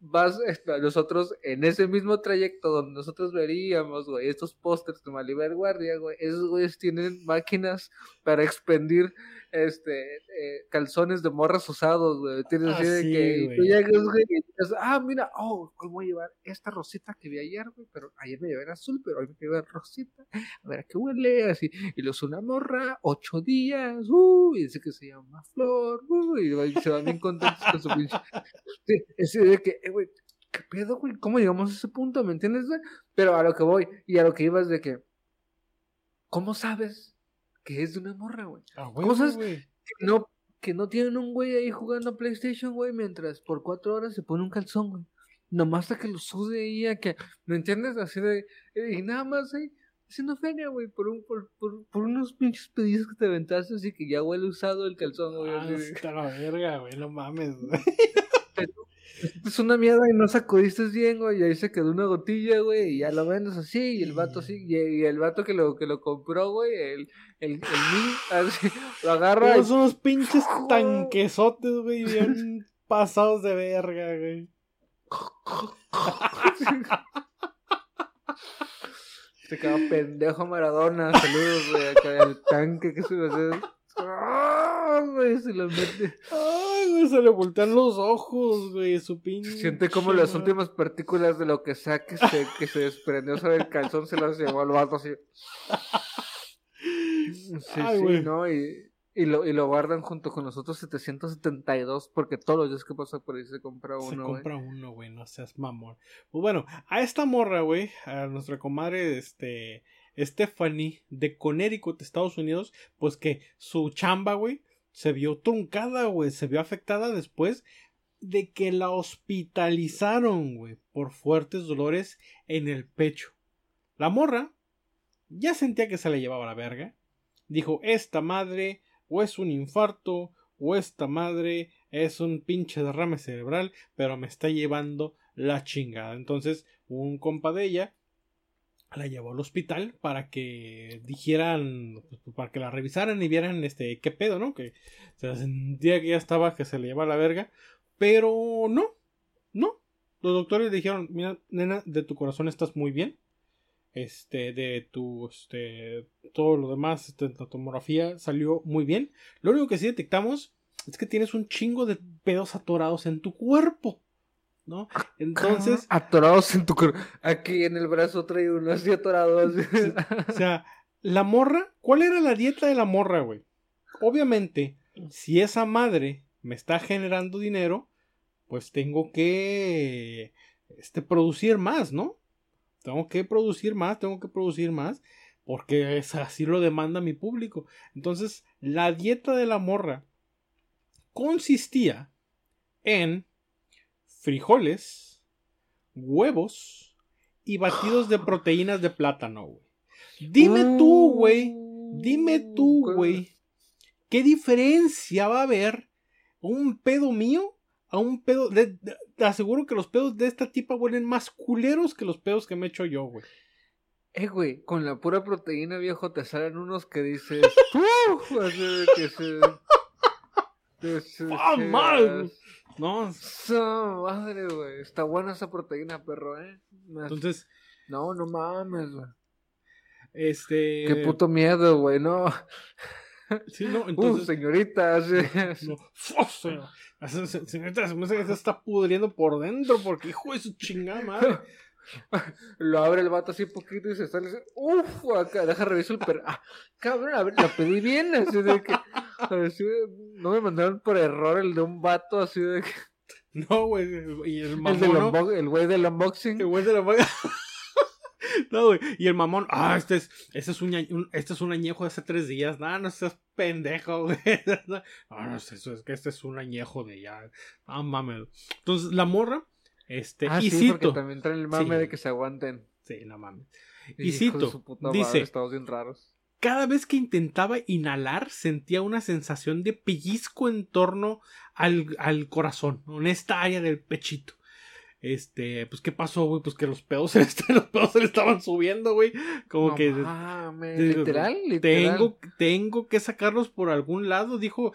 S3: vas, este, nosotros en ese mismo trayecto donde nosotros veríamos, güey, estos pósters de Maribel Guardia, güey, esos güeyes tienen máquinas para expendir, este, eh, calzones de morras usados, güey, tienes
S1: Ah,
S3: así de
S1: sí,
S3: que
S1: güey.
S3: tú llegas, güey, y dices, ah, mira, oh, hoy voy a llevar esta rosita que vi ayer, güey, pero ayer me llevé en azul, pero hoy me llevé en rosita, a ver a qué huele, así, y lo usa una morra, ocho días, uh, y dice que se llama Flor, uh, y se van bien contentos con su pinche. Sí, ese de que, eh, güey, ¿qué pedo, güey? ¿Cómo llegamos a ese punto? ¿Me entiendes, güey? Pero a lo que voy, y a lo que ibas de que, ¿cómo sabes que es de una morra, güey?
S1: Ah, güey.
S3: Que no, que no tienen un güey ahí jugando a PlayStation, güey, mientras por cuatro horas se pone un calzón, güey. Nomás hasta que lo sude ahí a que, ¿me entiendes? Así de, eh, y nada más ahí, haciendo feria, güey, por, un, por, por, por unos pinches pedidos que te aventaste, así que ya huele usado el calzón, güey.
S1: Ah, está la verga, güey. No mames, güey.
S3: Es una mierda y no sacudiste bien, güey, y ahí se quedó una gotilla, güey, y ya lo vendes así, y el vato así, y, el vato que lo, que lo compró, güey, el, el, el así, lo agarra
S1: Todos unos pinches tanquesotes, güey, bien pasados de verga, güey.
S3: se quedó pendejo Maradona, saludos, güey, acá el tanque que se ¡Ah, güey, se mete,
S1: Ay, güey, se le voltean los ojos, güey, su pinche.
S3: siente como las últimas partículas de lo que sea que se, que se desprendió sobre el calzón se las llevó al vato así. Sí,
S1: Ay,
S3: sí,
S1: güey.
S3: ¿no? Y, y, lo, y lo guardan junto con los otros 772 porque todos los días que pasa por ahí se compra
S1: Se
S3: uno, güey.
S1: compra uno, güey, no seas mamón. Pues bueno, a esta morra, güey, a nuestra comadre, este, Stephanie, de Connecticut, Estados Unidos, pues que su chamba, güey, se vio truncada, güey, se vio afectada después de que la hospitalizaron, güey, por fuertes dolores en el pecho. La morra ya sentía que se le llevaba la verga. Dijo, esta madre o es un infarto o esta madre es un pinche derrame cerebral, pero me está llevando la chingada. Entonces, un compa de ella la llevó al hospital para que dijeran, pues, para que la revisaran y vieran este qué pedo, ¿no? Que se sentía que ya estaba que se le llevaba la verga, pero no, no. Los doctores dijeron, mira, nena, de tu corazón estás muy bien. Este, de tu, este, todo lo demás, este, tomografía salió muy bien. Lo único que sí detectamos es que tienes un chingo de pedos atorados en tu cuerpo, ¿no? Entonces,
S3: Atorados en tu. Aquí en el brazo trae uno así atorado. Así.
S1: o sea, la morra, ¿cuál era la dieta de la morra, güey? Obviamente, si esa madre me está generando dinero, pues tengo que este producir más, ¿no? Tengo que producir más, tengo que producir más, porque es así lo demanda mi público. Entonces, la dieta de la morra consistía en frijoles, huevos y batidos de proteínas de plátano, güey. Dime tú, güey, Dime tú,
S3: ¿cuál?
S1: güey, ¿qué diferencia va a haber un pedo mío a un pedo? de- de- te aseguro que los pedos de esta tipa huelen más culeros que los pedos que me echo yo, güey.
S3: Eh, güey, con la pura proteína, viejo, te salen unos que dices. ¡Uf! Que se.
S1: ¡Ah, mal! No,
S3: Su madre, güey. Está buena esa proteína, perro, eh. Me-
S1: entonces,
S3: No, no mames, güey.
S1: este.
S3: Qué puto miedo, güey, no.
S1: Sí, no,
S3: Uh,
S1: entonces.
S3: señorita, sí.
S1: Señorita, se me hace que se está pudriendo por dentro porque hijo de su chingada madre.
S3: Lo abre el vato así poquito y se sale. así, Uf, acá, deja reviso el perro. Ah, cabrón, a ver, la pedí bien. Así de que. así no me mandaron por error el de un vato, así de que.
S1: No, güey. Y el mamón.
S3: del el güey del unboxing.
S1: El güey de la manga. No, güey. Y el mamón, ah, este es, este es un, un- este es un añejo de hace tres días. No, no seas pendejo, güey. No, no, es eso, es que este es un añejo de ya. Ah, mames. Entonces, la morra, este,
S3: Ah,
S1: y
S3: sí, porque
S1: cito.
S3: también traen el mame
S1: Sí.
S3: de que se aguanten.
S1: Sí, no mames. Y
S3: de
S1: cito, dice-
S3: bien raros.
S1: Cada vez que intentaba inhalar, sentía una sensación de pellizco en torno al, al corazón, en esta área del pechito. Este, pues, ¿qué pasó, güey? Pues que los pedos, se le est- los pedos se le estaban subiendo, güey. Como
S3: No
S1: que
S3: mames,
S1: digo,
S3: literal, literal.
S1: tengo, tengo que sacarlos por algún lado, dijo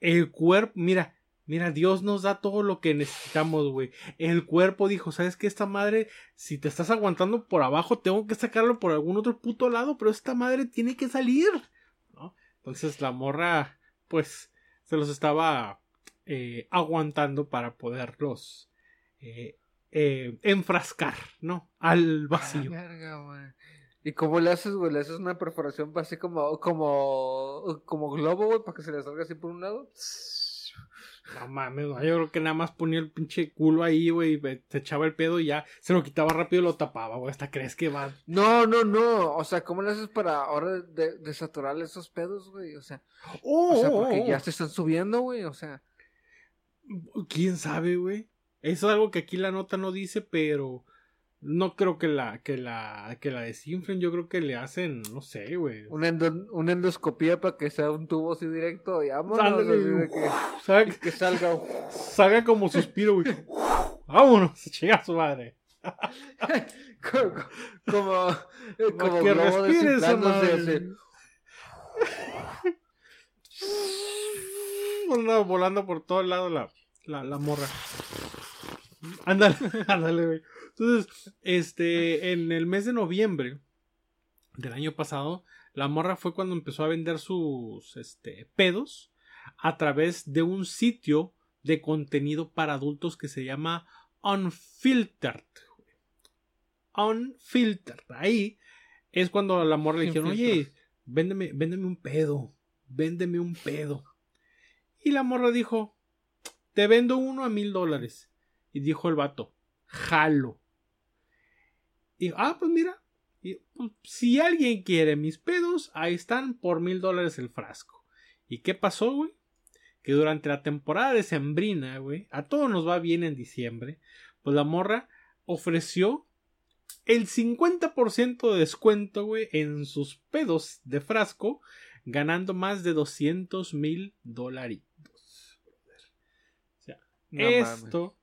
S1: el cuerpo, mira, mira, Dios nos da todo lo que necesitamos, güey. El cuerpo dijo, ¿sabes qué? Esta madre, si te estás aguantando por abajo, tengo que sacarlo por algún otro puto lado, pero esta madre tiene que salir, ¿no? Entonces la morra, pues, se los estaba eh, aguantando para poderlos eh, eh, enfrascar, ¿no? Al
S3: Ah,
S1: vacío.
S3: verga. ¿Y cómo le haces, güey? ¿Le haces una perforación así como, como, como globo, güey, para que se le salga así por un lado?
S1: No mames, no, yo creo que nada más ponía el pinche culo ahí, güey, se echaba el pedo y ya se lo quitaba rápido y lo tapaba, güey. Hasta crees que va.
S3: No, no, no. O sea, ¿cómo le haces para ahora de- desaturar esos pedos, güey? O sea,
S1: ¡Oh!
S3: o sea,
S1: oh,
S3: porque
S1: oh!
S3: ya se están subiendo, güey. O sea,
S1: ¿Quién sabe, güey? Eso es algo que aquí la nota no dice, pero no creo que la, que la, que la desinflen. Yo creo que le hacen, no sé, güey.
S3: una, endo- una endoscopía para que sea un tubo así directo y vámonos. De que,
S1: Salga,
S3: que salga.
S1: salga como suspiro, güey. Vámonos, chinga su madre.
S3: como, como, eh, como
S1: que
S3: globo
S1: respire esa madre. volando por todo el lado la, la, la morra. Ándale, ándale, güey. Entonces, este, en el mes de noviembre del año pasado, la morra fue cuando empezó a vender sus, este, pedos a través de un sitio de contenido para adultos que se llama Unfiltered. Unfiltered. Ahí es cuando la morra le dijeron, oye, véndeme, véndeme un pedo, véndeme un pedo. Y la morra dijo, te vendo uno a mil dólares. Y dijo el vato, jalo. Y ah, pues mira, y, pues, si alguien quiere mis pedos, ahí están por mil dólares el frasco. ¿Y qué pasó, güey? Que durante la temporada de Sembrina, güey, a todos nos va bien en diciembre, pues la morra ofreció el 50% de descuento, güey, en sus pedos de frasco, ganando más de 200 mil dolaritos. O sea,
S3: No mames.
S1: esto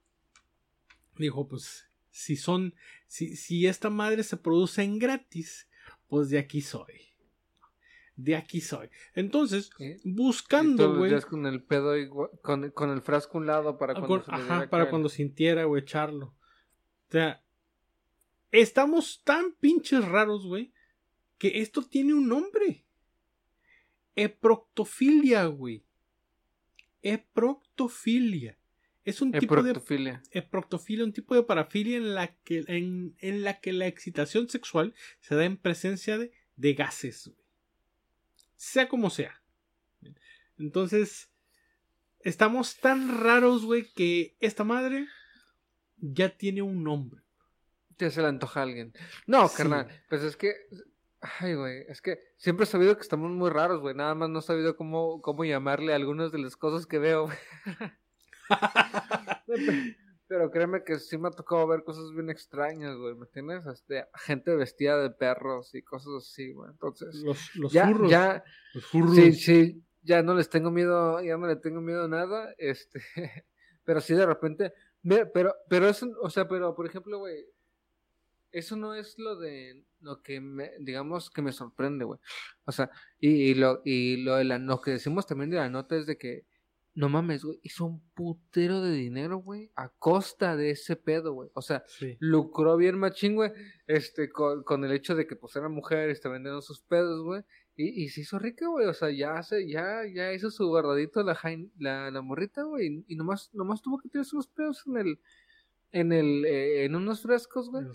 S1: dijo, pues, si son, si, si esta madre se produce en gratis, pues de aquí soy. De aquí soy. Entonces, buscando, güey.
S3: con el pedo igual- con, con el frasco un lado para
S1: Ah,
S3: cuando
S1: con-
S3: se le
S1: ajá, para
S3: caer.
S1: cuando sintiera, güey, echarlo. O sea, estamos tan pinches raros, güey, que esto tiene un nombre. Eproctofilia, güey. Eproctofilia. Es un tipo de
S3: Eproctofilia.
S1: eproctofilia, un tipo de parafilia en la que, en, en la, que la excitación sexual se da en presencia de, de gases, güey. sea como sea. Entonces, estamos tan raros, güey, que esta madre ya tiene un nombre.
S3: Ya se le antoja a alguien. No,
S1: Sí.
S3: carnal. Pues es que. Ay, güey. Es que siempre he sabido que estamos muy raros, güey. Nada más no he sabido cómo, cómo llamarle a algunas de las cosas que veo. Pero créeme que sí me ha tocado ver cosas bien extrañas, güey, ¿me entiendes? Este, gente vestida de perros y cosas así, güey. Entonces,
S1: Los, los
S3: ya,
S1: furros.
S3: ya,
S1: Los furros.
S3: sí, sí, ya no les tengo miedo, ya no le tengo miedo a nada, este, pero sí de repente, pero, pero eso, o sea, pero por ejemplo, güey, eso no es lo de, lo que me, digamos, que me sorprende, güey. O sea, y, y lo, y lo de la, lo que decimos también de la nota es de que, no mames, güey, hizo un putero de dinero, güey, a costa de ese pedo, güey. O sea,
S1: Sí.
S3: lucró bien machín, güey, este, con, con el hecho de que pues era mujer y está vendiendo sus pedos, güey, y, y se hizo rica, güey, o sea, ya se, ya, ya hizo su guardadito la, la, la morrita, güey, y nomás, nomás tuvo que tirarse los pedos en el, en el, eh, en unos frescos, güey.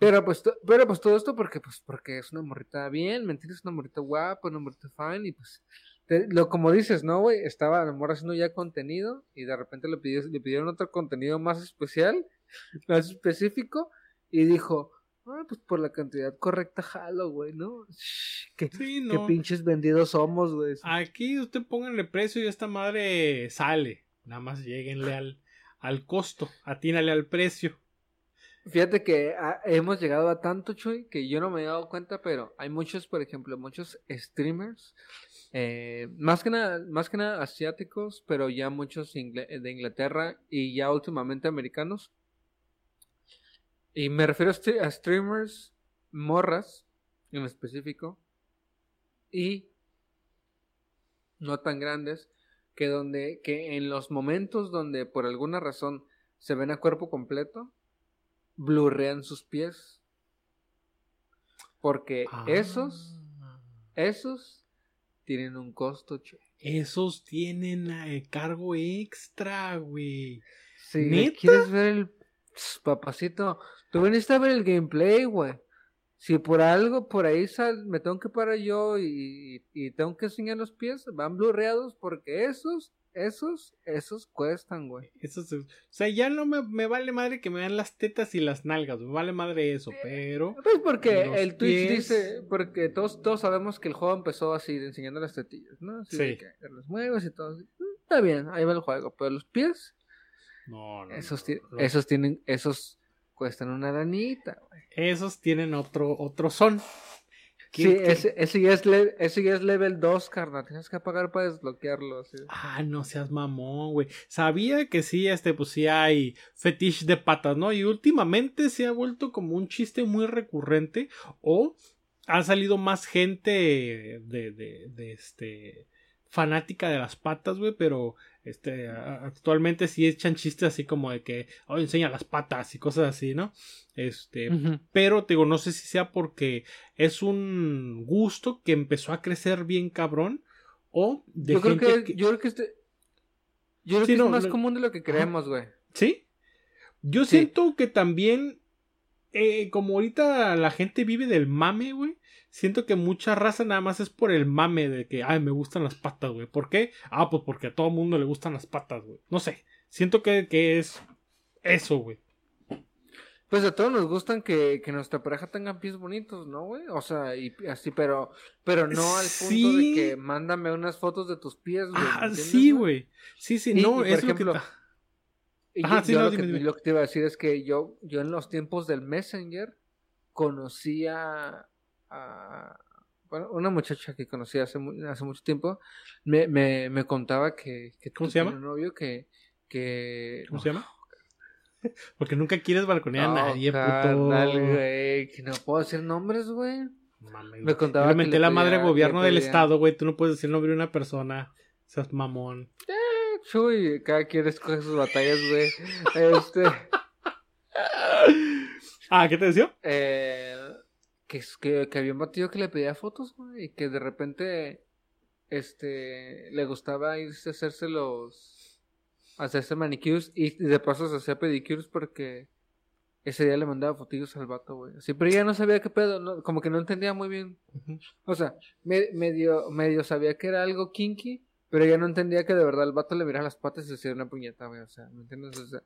S3: Pero pues, pero pues todo esto porque, pues, porque es una morrita bien, ¿me entiendes? Una morrita guapa, una morrita fine, y pues, te- lo como dices, ¿no, güey? Estaba a lo mejor haciendo ya contenido, y de repente le, pidió, le pidieron otro contenido más especial, más específico, y dijo, ah, pues por la cantidad correcta jalo, güey, ¿no? Shh, qué,
S1: Sí,
S3: qué pinches vendidos somos, güey.
S1: Aquí usted pónganle precio y esta madre sale. Nada más lleguenle al, al costo. Atínale al precio.
S3: Fíjate que ah, hemos llegado a tanto, Chuy, que yo no me he dado cuenta, pero hay muchos, por ejemplo, muchos streamers, eh, más que nada, más que nada asiáticos, pero ya muchos ingle- de Inglaterra y ya últimamente americanos. Y me refiero a streamers morras, en específico, y no tan grandes, que donde, que en los momentos donde por alguna razón se ven a cuerpo completo, blurrean sus pies. Porque
S1: Ah.
S3: esos, esos tienen un costo, che.
S1: Esos tienen eh, cargo extra, güey.
S3: Si quieres ver el Pss, papacito, tú viniste a ver el gameplay, güey. Si por algo por ahí sal, me tengo que parar yo y, y tengo que enseñar los pies, van blurreados porque esos, esos, esos cuestan, güey.
S1: Esos, o sea, ya no me, me vale madre que me vean las tetas y las nalgas. Me vale madre eso, pero.
S3: Pues porque el Twitch
S1: pies.
S3: dice, porque todos, todos sabemos que el juego empezó así, enseñando las tetillas, ¿no? Así de
S1: Sí.
S3: que los mueves y todo. así. Mm, Está bien, ahí va el juego, pero los pies,
S1: No, no.
S3: esos,
S1: no,
S3: esos tienen, esos cuestan una lanita, güey.
S1: esos tienen otro, otro son. ¿Qué-
S3: Sí,
S1: qué-
S3: ese, ese, ya es le- ese ya es level 2, carnal. Tienes que pagar para desbloquearlo.
S1: Ah, no seas mamón, güey. Sabía que sí, este, pues sí hay fetiche de patas, ¿no? Y últimamente se ha vuelto como un chiste muy recurrente. O ha salido más gente de, de, de este fanática de las patas, güey, pero este actualmente sí echan chistes así como de que, oh, enseña las patas y cosas así, ¿no? Este, pero te digo, no sé si sea porque es un gusto que empezó a crecer bien cabrón o de
S3: Yo creo que, yo creo que este, yo creo
S1: Sí,
S3: que
S1: no,
S3: es más común de lo que creemos, güey.
S1: ¿Sí? Yo
S3: Sí.
S1: siento que también, eh, como ahorita la gente vive del mame, güey, siento que mucha raza nada más es por el mame de que, ay, me gustan las patas, güey. ¿Por qué? Ah, pues porque a todo mundo le gustan las patas, güey. No sé, siento que, que es eso, güey.
S3: Pues a todos nos gustan que, que nuestra pareja tenga pies bonitos, ¿no, güey? O sea, y así, pero, pero no al punto
S1: Sí.
S3: de que mándame unas fotos de tus pies, güey. ¿me
S1: Ah, sí, güey. Sí, sí,
S3: Y-
S1: no,
S3: y, por
S1: es
S3: ejemplo,
S1: lo que...
S3: Y
S1: Ajá,
S3: yo,
S1: sí,
S3: yo
S1: no,
S3: lo,
S1: dime,
S3: que,
S1: dime.
S3: lo que te iba a decir es que yo, yo en los tiempos del Messenger conocía a bueno, una muchacha que conocí hace, hace mucho tiempo, me, me, me contaba que, que
S1: ¿Cómo se llama?
S3: un novio que... que
S1: ¿Cómo se llama? Porque nunca quieres balconear
S3: No,
S1: a nadie,
S3: carnal,
S1: puto.
S3: güey, que no puedo decir nombres, güey. Me contaba que le
S1: la
S3: pedía-
S1: madre gobierno del estado, güey. Tú no puedes decir nombre de una persona. Seas mamón.
S3: Chuy, cada quien escoge sus batallas, güey. Este,
S1: Ah, ¿qué te decía?
S3: eh, que, que, que había un batido que le pedía fotos, güey, y que de repente, este, le gustaba irse a hacerse los, hacerse manicures y de paso se hacía pedicures porque ese día le mandaba fotillos al vato, güey. Así, pero ya no sabía qué pedo, no- como que no entendía muy bien. O sea, me- medio, medio sabía que era algo kinky, pero ella no entendía que de verdad el vato le miraba las patas y se hacía una puñeta, güey. O sea, ¿me entiendes? O sea,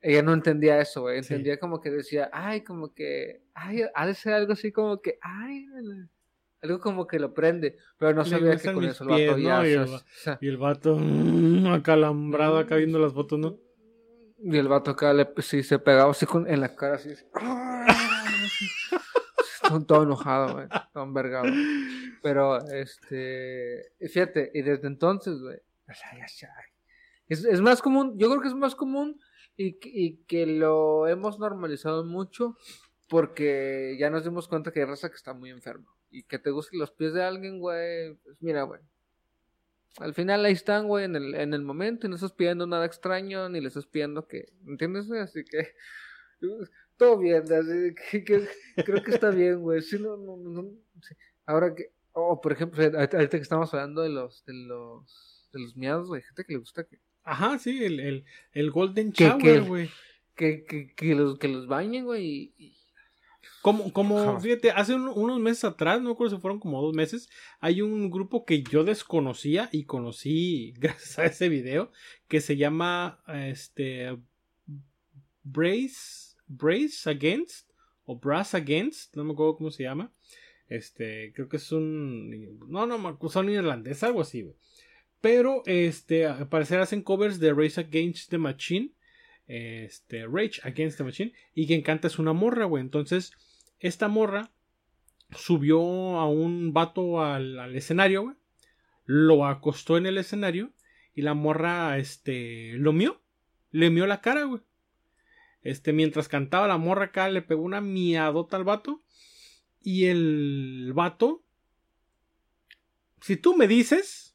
S3: ella no entendía eso, güey.
S1: Sí.
S3: Entendía como que decía, ay, como que, ay, ha de ser algo así como que, ay, algo como que lo prende. Pero no sabía que con eso el vato ya,
S1: ¿no? Y el
S3: o sea,
S1: Y el vato mm, acalambrado acá viendo las fotos, ¿no?
S3: Y el vato acá le, sí, se pegaba así con, en la cara, así. así. todo enojado, güey. Todo envergado. Pero, este. Fíjate, y desde entonces, güey. Es, es más común, yo creo que es más común y, y que lo hemos normalizado mucho porque ya nos dimos cuenta que hay raza que está muy enferma. Y que te gusten los pies de alguien, güey. Pues mira, güey. Al final ahí están, güey, en el, en el momento y no estás pidiendo nada extraño, ni le estás pidiendo que. ¿Entiendes? Así que. Todo bien, así creo que está bien, güey. Sí, no, no, no, sí. Ahora que. Oh, por ejemplo, ahorita que estamos hablando de los. de los. de los miados, güey. Gente que le gusta que.
S1: Ajá, sí, el, el, el Golden
S3: Que-
S1: Shower, güey.
S3: Que, que, que los, que los bañen, güey. Y,
S1: Como, como, fíjate, hace un- unos meses atrás, no me acuerdo si fueron como dos meses, hay un grupo que yo desconocía y conocí gracias a ese video, que se llama, este, Brace, Brace Against, o Brass Against, no me acuerdo cómo se llama, este, creo que es un, no, no, son irlandés, algo así, güey. Pero, este, al parecer hacen covers de Race Against the Machine, este, Rage Against the Machine, y quien canta es una morra, güey. Entonces, esta morra subió a un vato al, al escenario, güey. Lo acostó en el escenario y la morra, este, lo mió. Le mió la cara, güey. Este, mientras cantaba la morra acá, le pegó una miadota al vato. Y el vato, si tú me dices,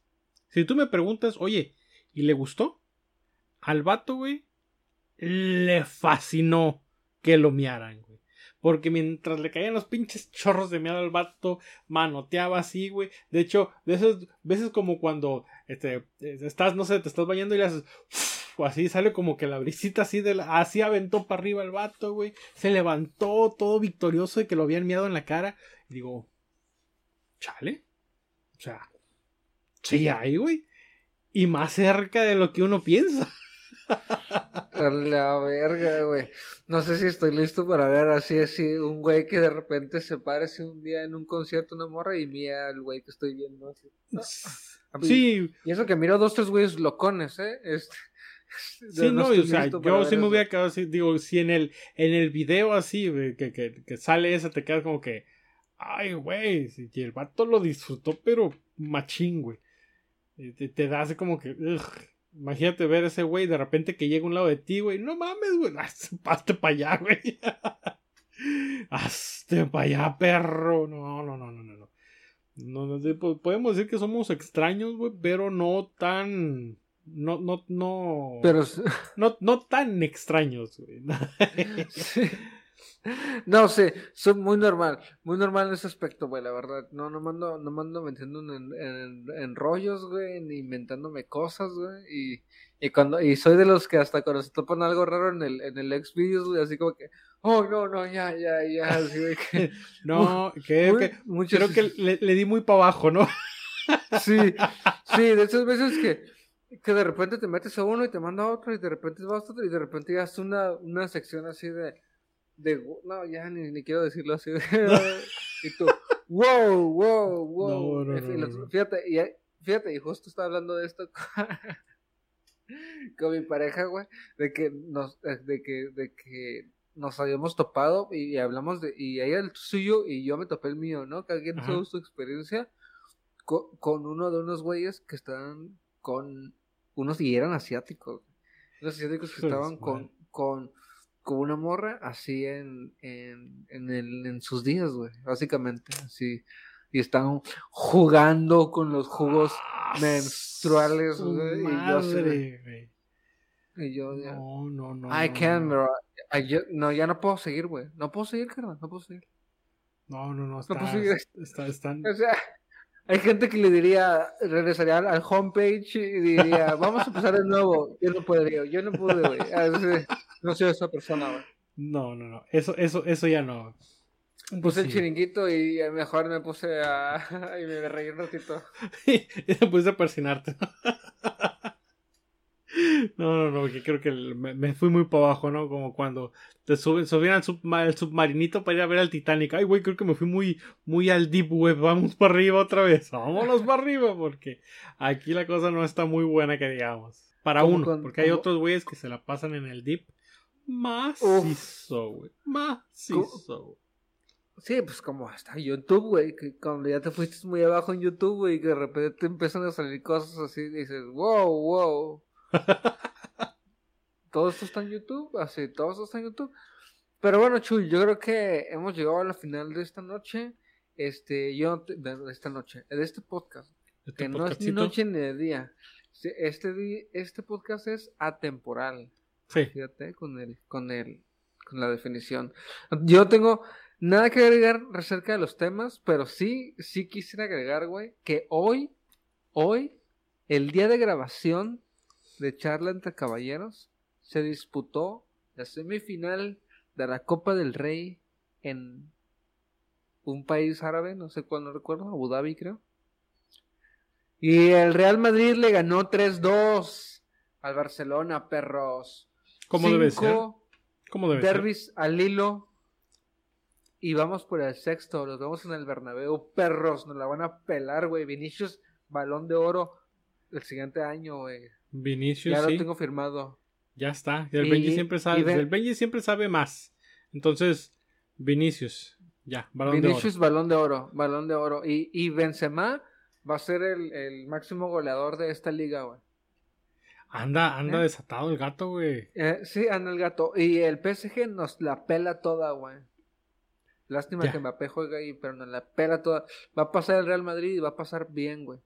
S1: si tú me preguntas, oye, ¿y le gustó? Al vato, güey, le fascinó que lo miaran, güey. Porque mientras le caían los pinches chorros de miado al vato, manoteaba así, güey. De hecho, de esas veces como cuando este, estás, no sé, te estás bañando y le haces. O así sale como que la brisita así de la, así aventó para arriba el vato, güey. Se levantó todo victorioso de que lo habían miado en la cara. Y digo, chale. O sea, sí hay, güey. Y más cerca de lo que uno piensa.
S3: La verga, güey. No sé si estoy listo para ver así, así, un güey que de repente se parece un día en un concierto una morra y mía al güey que estoy viendo así.
S1: Sí,
S3: Y eso que miro dos, tres güeyes locones, ¿eh? Este,
S1: Sí, no,
S3: estoy
S1: o sea, yo sí me hubiera quedado así, digo, si en el, en el video así, que, que, que sale esa, te quedas como que, ay, güey, y el vato lo disfrutó, pero machín, güey. Te, te da así como que, ugh. imagínate ver a ese güey de repente que llega a un lado de ti, güey, no mames, güey, hazte para allá, güey. Hazte para allá, perro. No, no, no, no, no. no. No, no, de- po- podemos decir que somos extraños, güey, pero no tan... No, no, no...
S3: Pero,
S1: No, no tan extraños, güey.
S3: no sé, soy muy normal, muy normal en ese aspecto, güey, la verdad. No, no mando, no mando metiendo en, en, en rollos, güey, ni inventándome cosas, güey. Y, y cuando, y soy de los que hasta cuando se topan algo raro en el, en el ex videos, güey, así como que, oh, no, no, ya, ya, ya, así de que.
S1: No,
S3: muy-
S1: que, creo que le, le di muy para abajo, ¿no?
S3: Sí, sí, de esas veces que, que de repente te metes a uno y te manda a otro y de repente vas a otro y de repente ya es una, una sección así de, de no, ya ni, ni quiero decirlo así. y tú, wow, wow, wow.
S1: No, no, no.
S3: Fíjate, y, fíjate, y justo estaba hablando de esto con, con mi pareja, güey, de que nos, de que, de que nos habíamos topado y, hablamos de, y ella el suyo y yo me topé el mío, ¿no? Cada quien tuvo su experiencia co- con, uno de unos güeyes que estaban con unos y eran asiáticos. Unos asiáticos que estaban con, con, con una morra así en, en, en, el, en sus días, güey, básicamente, así. Y estaban jugando con los jugos
S1: Ah,
S3: menstruales, güey, y yo así
S1: güey.
S3: y yo ya,
S1: No, no, no.
S3: I
S1: no,
S3: can't,
S1: no.
S3: bro. I ju- no, ya no puedo seguir, güey. No puedo seguir, carnal, no puedo seguir.
S1: No, no, no. Está,
S3: pues, sí,
S1: está, están-
S3: O sea, hay gente que le diría, regresaría al, homepage y diría, vamos a empezar de nuevo. Yo no podría, yo no pude, güey. No soy esa persona, güey.
S1: No, no, no. Eso, eso, eso ya no.
S3: Puse el chiringuito y mejor me puse a... y me reí un ratito.
S1: y te puse a persinarte. No, no, no, porque creo que me, me fui muy para abajo, ¿no? Como cuando te suben, subían al, subma- al submarinito para ir a ver al Titanic. Ay, güey, creo que me fui muy, muy al deep web. Vamos para arriba otra vez. Vámonos para arriba, porque aquí la cosa no está muy buena que digamos. Para uno,
S3: con-
S1: porque hay otros güeyes que se la pasan en el dip. Macizo, güey. Macizo.
S3: Sí, pues como hasta YouTube, güey, que cuando ya te fuiste muy abajo en YouTube, güey, que de repente te empiezan a salir cosas así, dices, wow, wow. Todo esto está en YouTube, así, todo esto está en YouTube. Pero bueno, Chuy, yo creo que hemos llegado a la final de esta noche, este, yo, de esta noche, de este podcast,
S1: Este
S3: que no es ni noche ni de día. Este, este podcast es atemporal.
S1: Sí.
S3: Fíjate con el, con el, con la definición. Yo tengo nada que agregar acerca de los temas, pero sí, sí quisiera agregar, güey, que hoy, hoy, el día de grabación de charla entre caballeros, se disputó la semifinal de la Copa del Rey en un país árabe, no sé cuál, no recuerdo, Abu Dhabi creo. Y el Real Madrid le ganó 3-2 al Barcelona, perros.
S1: ¿Cómo debe ser?
S3: Cinco
S1: ¿Cómo debe ser?
S3: derbis al hilo. Y vamos por el sexto, los vemos en el Bernabéu, perros, nos la van a pelar, güey. Vinicius, balón de oro el siguiente año, güey.
S1: Vinicius,
S3: Ya
S1: sí.
S3: lo tengo firmado.
S1: Ya está. El
S3: Y-
S1: Benji siempre sabe. El Benji siempre sabe más. Entonces, Vinicius. Ya, balón
S3: Vinicius,
S1: de
S3: balón de oro, balón de oro. Y, y Benzema va a ser el, el máximo goleador de esta liga, güey.
S1: oro. Anda, anda
S3: ¿Eh?
S1: desatado el gato, güey.
S3: Eh, sí, anda el gato. Y el PSG nos la pela toda, güey. Lástima
S1: Ya.
S3: que Mbappé juega ahí, pero nos la pela toda. Va a pasar el Real Madrid y va a pasar bien, güey.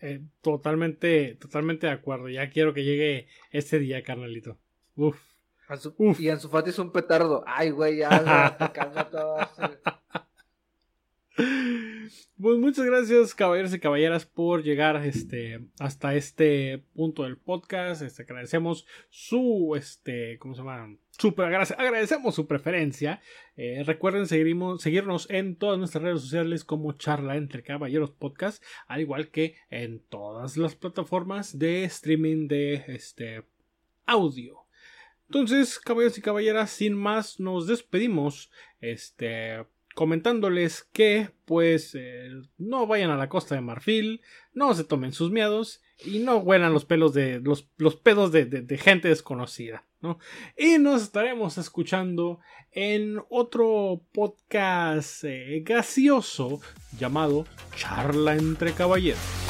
S1: Eh, totalmente, totalmente de acuerdo. Ya quiero que llegue ese día, carnalito. Uf.
S3: Ansu-
S1: Uf.
S3: Y Ansu Fati es un petardo. Ay, güey, ya, güey, te calma todo.
S1: Pues muchas gracias, caballeros y caballeras, por llegar este, hasta este punto del podcast. Este, agradecemos su, este, ¿cómo se llama? Super, agradecemos su preferencia. Eh, recuerden seguimos, seguirnos en todas nuestras redes sociales como Charla entre Caballeros Podcast, al igual que en todas las plataformas de streaming de este audio. Entonces, caballeros y caballeras, sin más, nos despedimos. Este, comentándoles que pues eh, no vayan a la costa de Marfil, no se tomen sus miedos y no huelan los pelos de los, los pedos de, gente desconocida, ¿no? Y nos estaremos escuchando en otro podcast eh, gaseoso llamado Charla entre Caballeros.